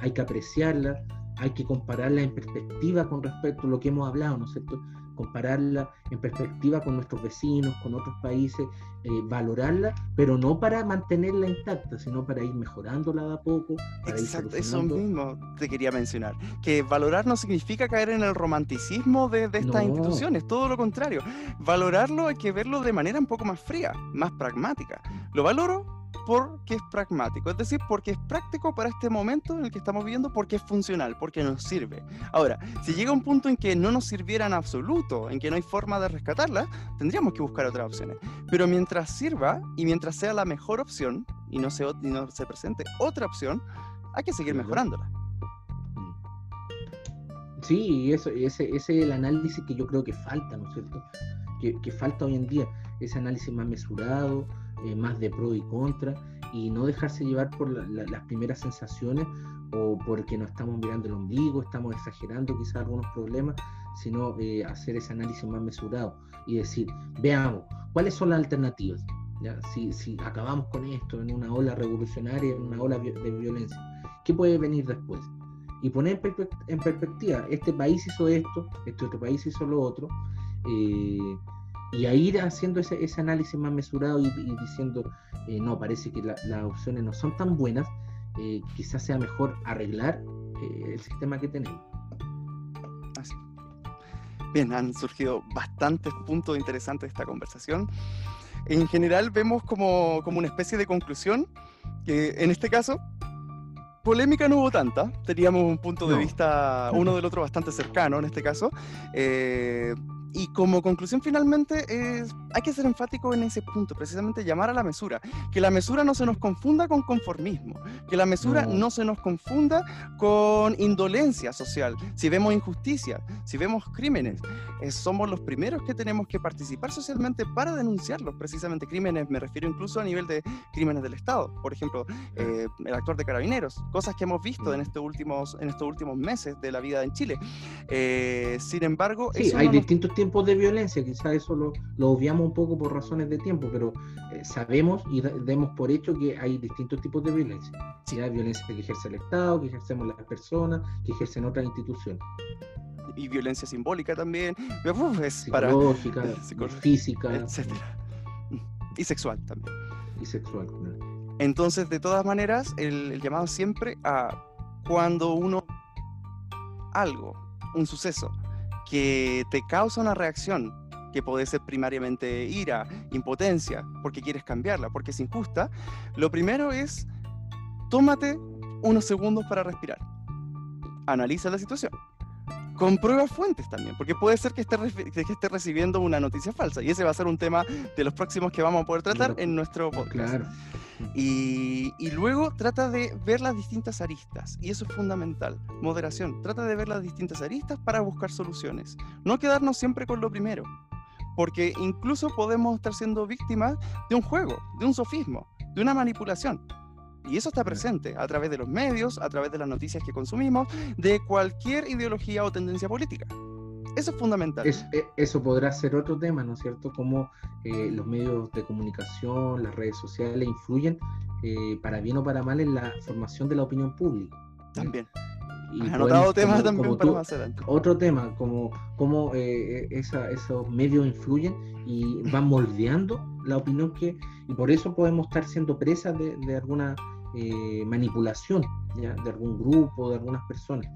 hay que apreciarla, hay que compararla en perspectiva con respecto a lo que hemos hablado, ¿no es cierto? Compararla en perspectiva con nuestros vecinos, con otros países, eh, valorarla, pero no para mantenerla intacta, sino para ir mejorándola de a poco. Exacto, eso mismo te quería mencionar. Que valorar no significa caer en el romanticismo de, estas instituciones, todo lo contrario. Valorarlo hay que verlo de manera un poco más fría, más pragmática. Lo valoro porque es pragmático, es decir, porque es práctico para este momento en el que estamos viviendo, porque es funcional, porque nos sirve. Ahora, si llega un punto en que no nos sirviera en absoluto, en que no hay forma de rescatarla, tendríamos que buscar otras opciones. Pero mientras sirva y mientras sea la mejor opción y no se, no se presente otra opción, hay que seguir mejorándola. Sí, eso, ese, ese es el análisis que yo creo que falta, ¿no es cierto? Que, que falta hoy en día, ese análisis más mesurado, eh, más de pro y contra, y no dejarse llevar por las primeras sensaciones o porque no estamos mirando el ombligo, estamos exagerando quizás algunos problemas, sino eh, hacer ese análisis más mesurado y decir, veamos, ¿cuáles son las alternativas? ¿ya? Si, si acabamos con esto en una ola revolucionaria, en una ola de violencia, ¿qué puede venir después? Y poner en perspectiva, este país hizo esto, este otro país hizo lo otro, eh, y a ir haciendo ese, ese análisis más mesurado y, diciendo, eh, no, parece que las opciones no son tan buenas, eh, quizás sea mejor arreglar el sistema que tenemos. Así. Bien, han surgido bastantes puntos interesantes de esta conversación. En general vemos como, como una especie de conclusión que en este caso polémica no hubo tanta, teníamos un punto de vista uno del otro bastante cercano en este caso. Eh, y como conclusión finalmente es, hay que ser enfático en ese punto, precisamente llamar a la mesura, que la mesura no se nos confunda con conformismo, que la mesura no, se nos confunda con indolencia social. Si vemos injusticia, si vemos crímenes, eh, somos los primeros que tenemos que participar socialmente para denunciarlos, precisamente crímenes, me refiero incluso a nivel de crímenes del Estado, por ejemplo, eh, el actor de carabineros, cosas que hemos visto en estos últimos, en estos últimos meses de la vida en Chile. Eh, sin embargo, sí, hay distintos tiempos de violencia, quizás eso lo, lo, obviamos un poco por razones de tiempo, pero eh, sabemos y demos por hecho que hay distintos tipos de violencia. Sí. Hay violencia que ejerce el Estado, que ejercemos las personas, que ejercen otras instituciones. Y violencia simbólica también, es psicológica, para, física, *laughs* etcétera. Y sexual también. Y sexual, Entonces, de todas maneras, el, el llamado siempre a cuando uno algo, un suceso, que te causa una reacción que puede ser primariamente ira, impotencia, porque quieres cambiarla, porque es injusta, lo primero es tómate unos segundos para respirar. Analiza la situación. Comprueba fuentes también, porque puede ser que esté, que esté recibiendo una noticia falsa. Y ese va a ser un tema de los próximos que vamos a poder tratar en nuestro podcast. Claro. Y, luego trata de ver las distintas aristas, y eso es fundamental. Moderación, trata de ver las distintas aristas para buscar soluciones. No quedarnos siempre con lo primero, porque incluso podemos estar siendo víctimas de un juego, de un sofismo, de una manipulación. Y eso está presente a través de los medios, a través de las noticias que consumimos, de cualquier ideología o tendencia política. Eso es fundamental. E, eso podrá ser otro tema, ¿no es cierto? Cómo eh, los medios de comunicación, las redes sociales influyen eh, para bien o para mal en la formación de la opinión pública. También. Y anotado temas también para más adelante. Otro tema, como cómo eh, esos medios influyen y van moldeando la opinión que... Y por eso podemos estar siendo presas de, de alguna manipulación ¿ya? de algún grupo, de algunas personas.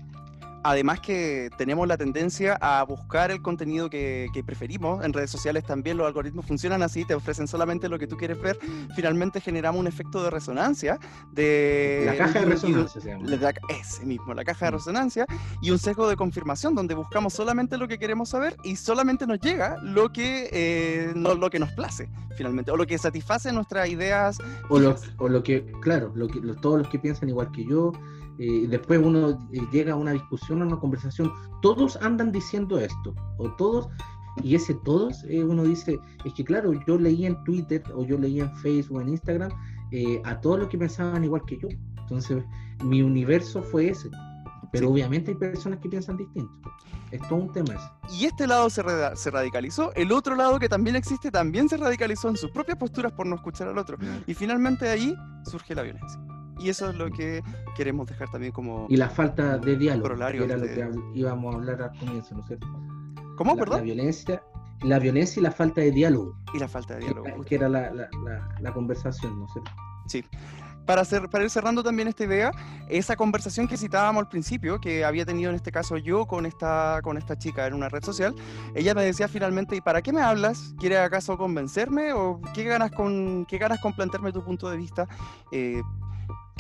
Además que tenemos la tendencia a buscar el contenido que, preferimos. En redes sociales también los algoritmos funcionan así, te ofrecen solamente lo que tú quieres ver. Finalmente generamos un efecto de resonancia. De, la caja de resonancia se llama. ese mismo, la caja de mm. resonancia. Y un sesgo de confirmación donde buscamos solamente lo que queremos saber y solamente nos llega lo que, eh, no, lo que nos place, finalmente. O lo que satisface nuestras ideas. O lo, o lo que, claro, lo que, todos los que piensan igual que yo eh, después uno eh, llega a una discusión, a una conversación, todos andan diciendo esto, o todos, y ese todos, eh, uno dice, es que claro, yo leí en Twitter, o yo leí en Facebook, o en Instagram, a todos los que pensaban igual que yo. Entonces, mi universo fue ese. Pero obviamente hay personas que piensan distinto. Es todo un tema ese. Y este lado se, se, radicalizó, el otro lado que también existe también se radicalizó en sus propias posturas por no escuchar al otro. Y finalmente ahí surge la violencia. Y eso es lo que queremos dejar también como... Y la falta de diálogo, que era lo que íbamos a hablar al comienzo, ¿no es cierto? ¿Cómo, la, perdón? La violencia, la violencia y la falta de diálogo. Y la falta de diálogo. Que, que era la, la, conversación, ¿no es cierto? Sí. Para, hacer, para ir cerrando también esta idea, esa conversación que citábamos al principio, que había tenido en este caso yo con esta, con esta chica en una red social, ella me decía finalmente, ¿y para qué me hablas? ¿Quieres acaso convencerme? ¿O qué ganas con, qué ganas con plantearme tu punto de vista? Eh,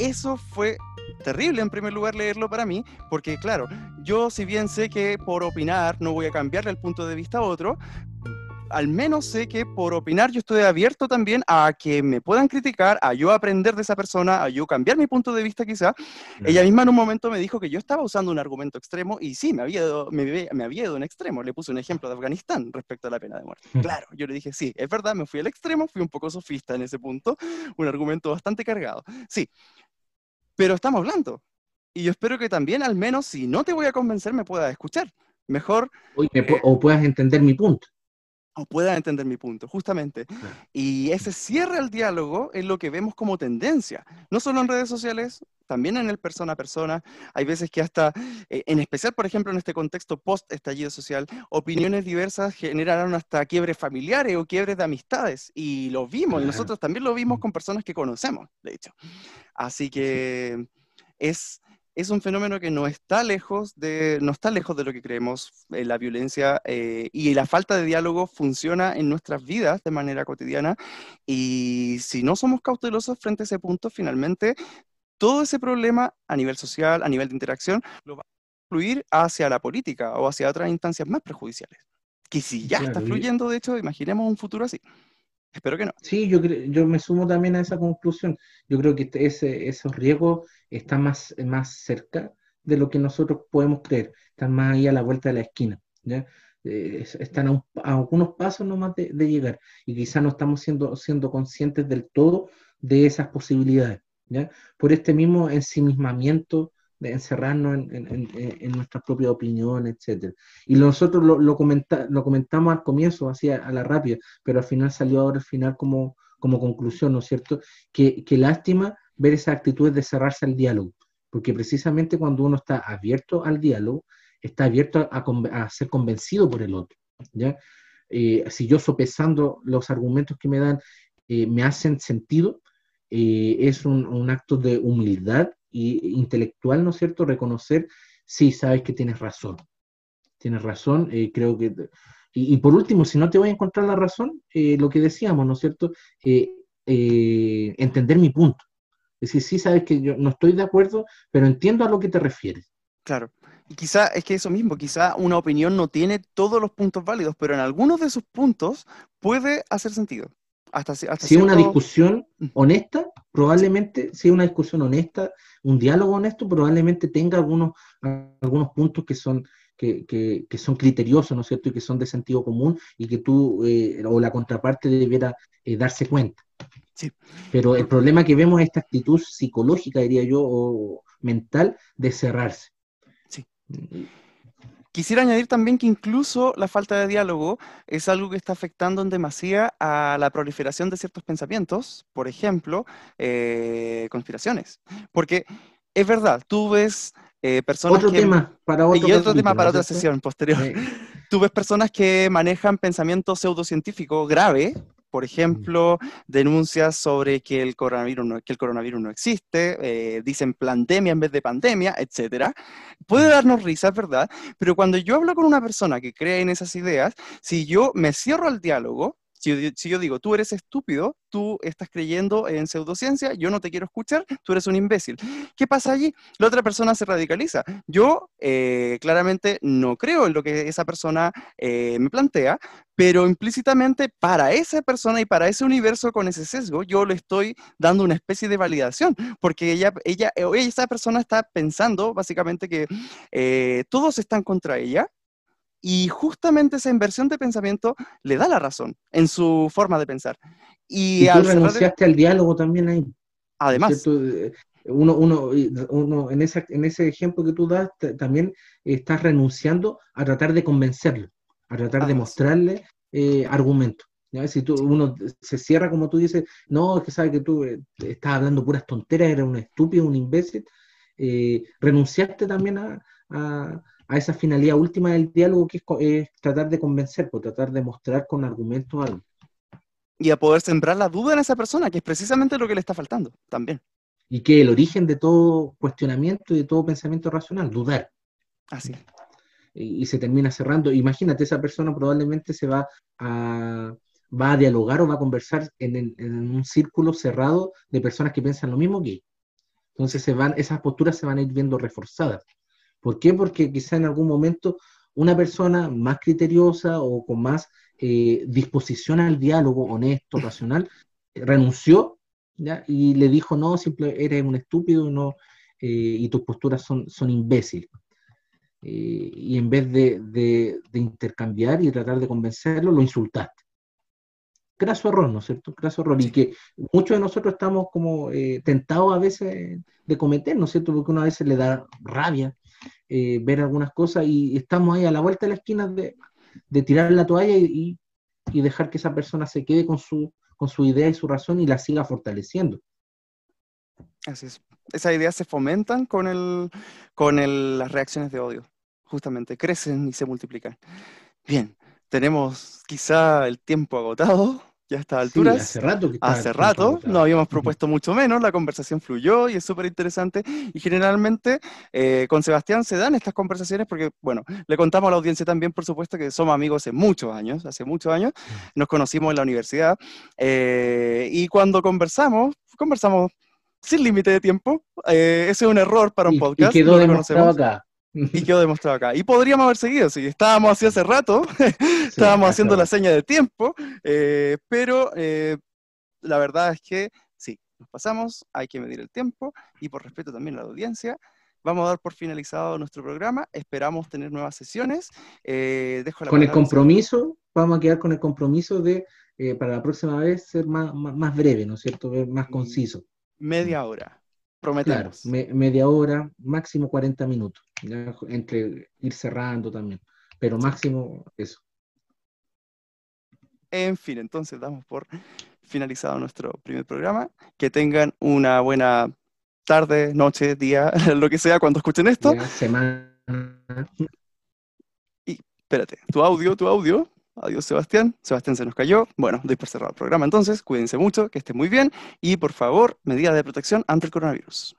eso fue terrible en primer lugar leerlo para mí, porque claro, yo si bien sé que por opinar no voy a cambiarle el punto de vista a otro, al menos sé que por opinar yo estoy abierto también a que me puedan criticar, a yo aprender de esa persona, a yo cambiar mi punto de vista quizá. Ella misma en un momento me dijo que yo estaba usando un argumento extremo y sí, me había, ido, me, me había ido un extremo. Le puse un ejemplo de Afganistán respecto a la pena de muerte. Claro, yo le dije, sí, es verdad, me fui al extremo, fui un poco sofista en ese punto, un argumento bastante cargado. Sí, pero estamos hablando. Y yo espero que también, al menos, si no te voy a convencer, me puedas escuchar. Mejor... Eh, o puedas entender mi punto o puedan entender mi punto, justamente. Y ese cierre al diálogo es lo que vemos como tendencia, no solo en redes sociales, también en el persona a persona. Hay veces que hasta, eh, en especial, por ejemplo, en este contexto post-estallido social, opiniones diversas generaron hasta quiebres familiares o quiebres de amistades. Y lo vimos, y nosotros también lo vimos con personas que conocemos, de hecho. Así que es es un fenómeno que no está lejos de, no está lejos de lo que creemos. Eh, la violencia eh, y la falta de diálogo funciona en nuestras vidas de manera cotidiana y si no somos cautelosos frente a ese punto, finalmente todo ese problema a nivel social, a nivel de interacción, lo va a fluir hacia la política o hacia otras instancias más perjudiciales. Que si ya está fluyendo, de hecho, imaginemos un futuro así. Espero que no. Sí, yo, yo me sumo también a esa conclusión. Yo creo que ese, esos riesgos están más, más cerca de lo que nosotros podemos creer. Están más ahí a la vuelta de la esquina. ¿ya? Eh, están a, algunos pasos nomás de, de llegar y quizás no estamos siendo, siendo conscientes del todo de esas posibilidades. Por este mismo ensimismamiento de encerrarnos en, en, nuestra propia opinión, etc. Y nosotros lo, lo, lo comentamos al comienzo, así a, la rápida, pero al final salió ahora al final como, como conclusión, ¿no es cierto? Que, que lástima ver esa actitud de cerrarse al diálogo, porque precisamente cuando uno está abierto al diálogo, está abierto a, a ser convencido por el otro, ¿ya? Eh, si yo sopesando los argumentos que me dan eh, me hacen sentido, eh, es un, un acto de humildad y intelectual, ¿no es cierto? Reconocer, sí, sabes que tienes razón. Tienes razón, eh, creo que... Y, por último, si no te voy a encontrar la razón, eh, lo que decíamos, ¿no es cierto? Eh, entender mi punto. Es decir, sí sabes que yo no estoy de acuerdo, pero entiendo a lo que te refieres. Claro. Y quizá es que eso mismo, quizá una opinión no tiene todos los puntos válidos, pero en algunos de sus puntos puede hacer sentido si es una discusión mm. honesta, probablemente, si es una discusión honesta, un diálogo honesto, probablemente tenga algunos, algunos puntos que son, que, que, son criteriosos, ¿no es cierto? Y que son de sentido común y que tú eh, o la contraparte debiera eh, darse cuenta. Sí. Pero el problema que vemos es esta actitud psicológica, diría yo, o mental de cerrarse. Sí. Quisiera añadir también que incluso la falta de diálogo es algo que está afectando en demasía a la proliferación de ciertos pensamientos, por ejemplo, eh, conspiraciones. Porque es verdad, tú ves eh, personas otro tema para otro y otro tema para otra sesión posterior. Tú ves personas que manejan pensamiento pseudocientífico grave, por ejemplo, denuncias sobre que el coronavirus no, que el coronavirus no existe, eh, dicen pandemia en vez de pandemia, etc. Puede darnos risa, ¿verdad? Pero cuando yo hablo con una persona que cree en esas ideas, si yo me cierro al diálogo, si yo, digo, tú eres estúpido, tú estás creyendo en pseudociencia, yo no te quiero escuchar, tú eres un imbécil. ¿Qué pasa allí? La otra persona se radicaliza. Yo eh, claramente no creo en lo que esa persona eh, me plantea, pero implícitamente para esa persona y para ese universo con ese sesgo, yo le estoy dando una especie de validación, porque ella, ella, esa persona está pensando básicamente que eh, todos están contra ella y justamente esa inversión de pensamiento le da la razón en su forma de pensar. Y, tú renunciaste al diálogo también ahí. Además. Eh, uno, uno, uno en, esa, en ese ejemplo que tú das, también estás renunciando a tratar de convencerlo, a tratar de mostrarle eh, argumentos. Si tú, uno se cierra como tú dices, no, es que sabes que tú eh, estás hablando puras tonteras, eres un estúpido, un imbécil, renunciaste también a, a esa finalidad última del diálogo que es, tratar de convencer, por pues, tratar de mostrar con argumentos algo. Y a poder sembrar la duda en esa persona, que es precisamente lo que le está faltando también. Y que el origen de todo cuestionamiento y de todo pensamiento racional, dudar. Así. Y, se termina cerrando. Imagínate, esa persona probablemente se va a, va a dialogar o va a conversar en, en un círculo cerrado de personas que piensan lo mismo que. Entonces se van, esas posturas se van a ir viendo reforzadas. ¿Por qué? Porque quizá en algún momento una persona más criteriosa o con más eh, disposición al diálogo honesto, racional, renunció ¿ya? y le dijo, no, simple, eres un estúpido no, eh, y tus posturas son, son imbéciles. Eh, y en vez de, de, intercambiar y tratar de convencerlo, lo insultaste. Graso error, ¿no es cierto? Graso error. Y que muchos de nosotros estamos como tentados a veces de cometer, ¿no es cierto? Porque una vez veces le da rabia eh, ver algunas cosas y estamos ahí a la vuelta de la esquina de, tirar la toalla y, dejar que esa persona se quede con su, idea y su razón y la siga fortaleciendo. Así es. Esas ideas se fomentan con, las reacciones de odio, justamente, crecen y se multiplican. Bien, tenemos quizá el tiempo agotado, ya a estas alturas. hace rato que Hace rato, no habíamos propuesto mucho menos, la conversación fluyó y es súper interesante. Y generalmente eh, con Sebastián se dan estas conversaciones porque, bueno, le contamos a la audiencia también, por supuesto, que somos amigos hace muchos años, hace muchos años, nos conocimos en la universidad eh, y cuando conversamos, conversamos sin límite de tiempo. Eh, ese es un error para un podcast. Y quedó demostrado acá. Y quedó demostrado acá. Y podríamos haber seguido, si estábamos así hace rato, *laughs* estábamos haciendo la seña de tiempo, eh, pero eh, la verdad es que sí, nos pasamos, hay que medir el tiempo y por respeto también a la audiencia, vamos a dar por finalizado nuestro programa, esperamos tener nuevas sesiones. dejo con el compromiso, vamos a quedar con el compromiso de, para la próxima vez, ser más, más, breve, ¿no es cierto? Más conciso media hora. Prometemos. Claro, media hora, máximo 40 minutos, entre ir cerrando también, pero máximo eso. En fin, entonces damos por finalizado nuestro primer programa. Que tengan una buena tarde, noche, día, *laughs* lo que sea cuando escuchen esto. semana. Y espérate, tu audio, tu audio. Adiós, Sebastián. Sebastián se nos cayó. Bueno, doy por cerrado el programa entonces. Cuídense mucho, que estén muy bien. Y por favor, medidas de protección ante el coronavirus.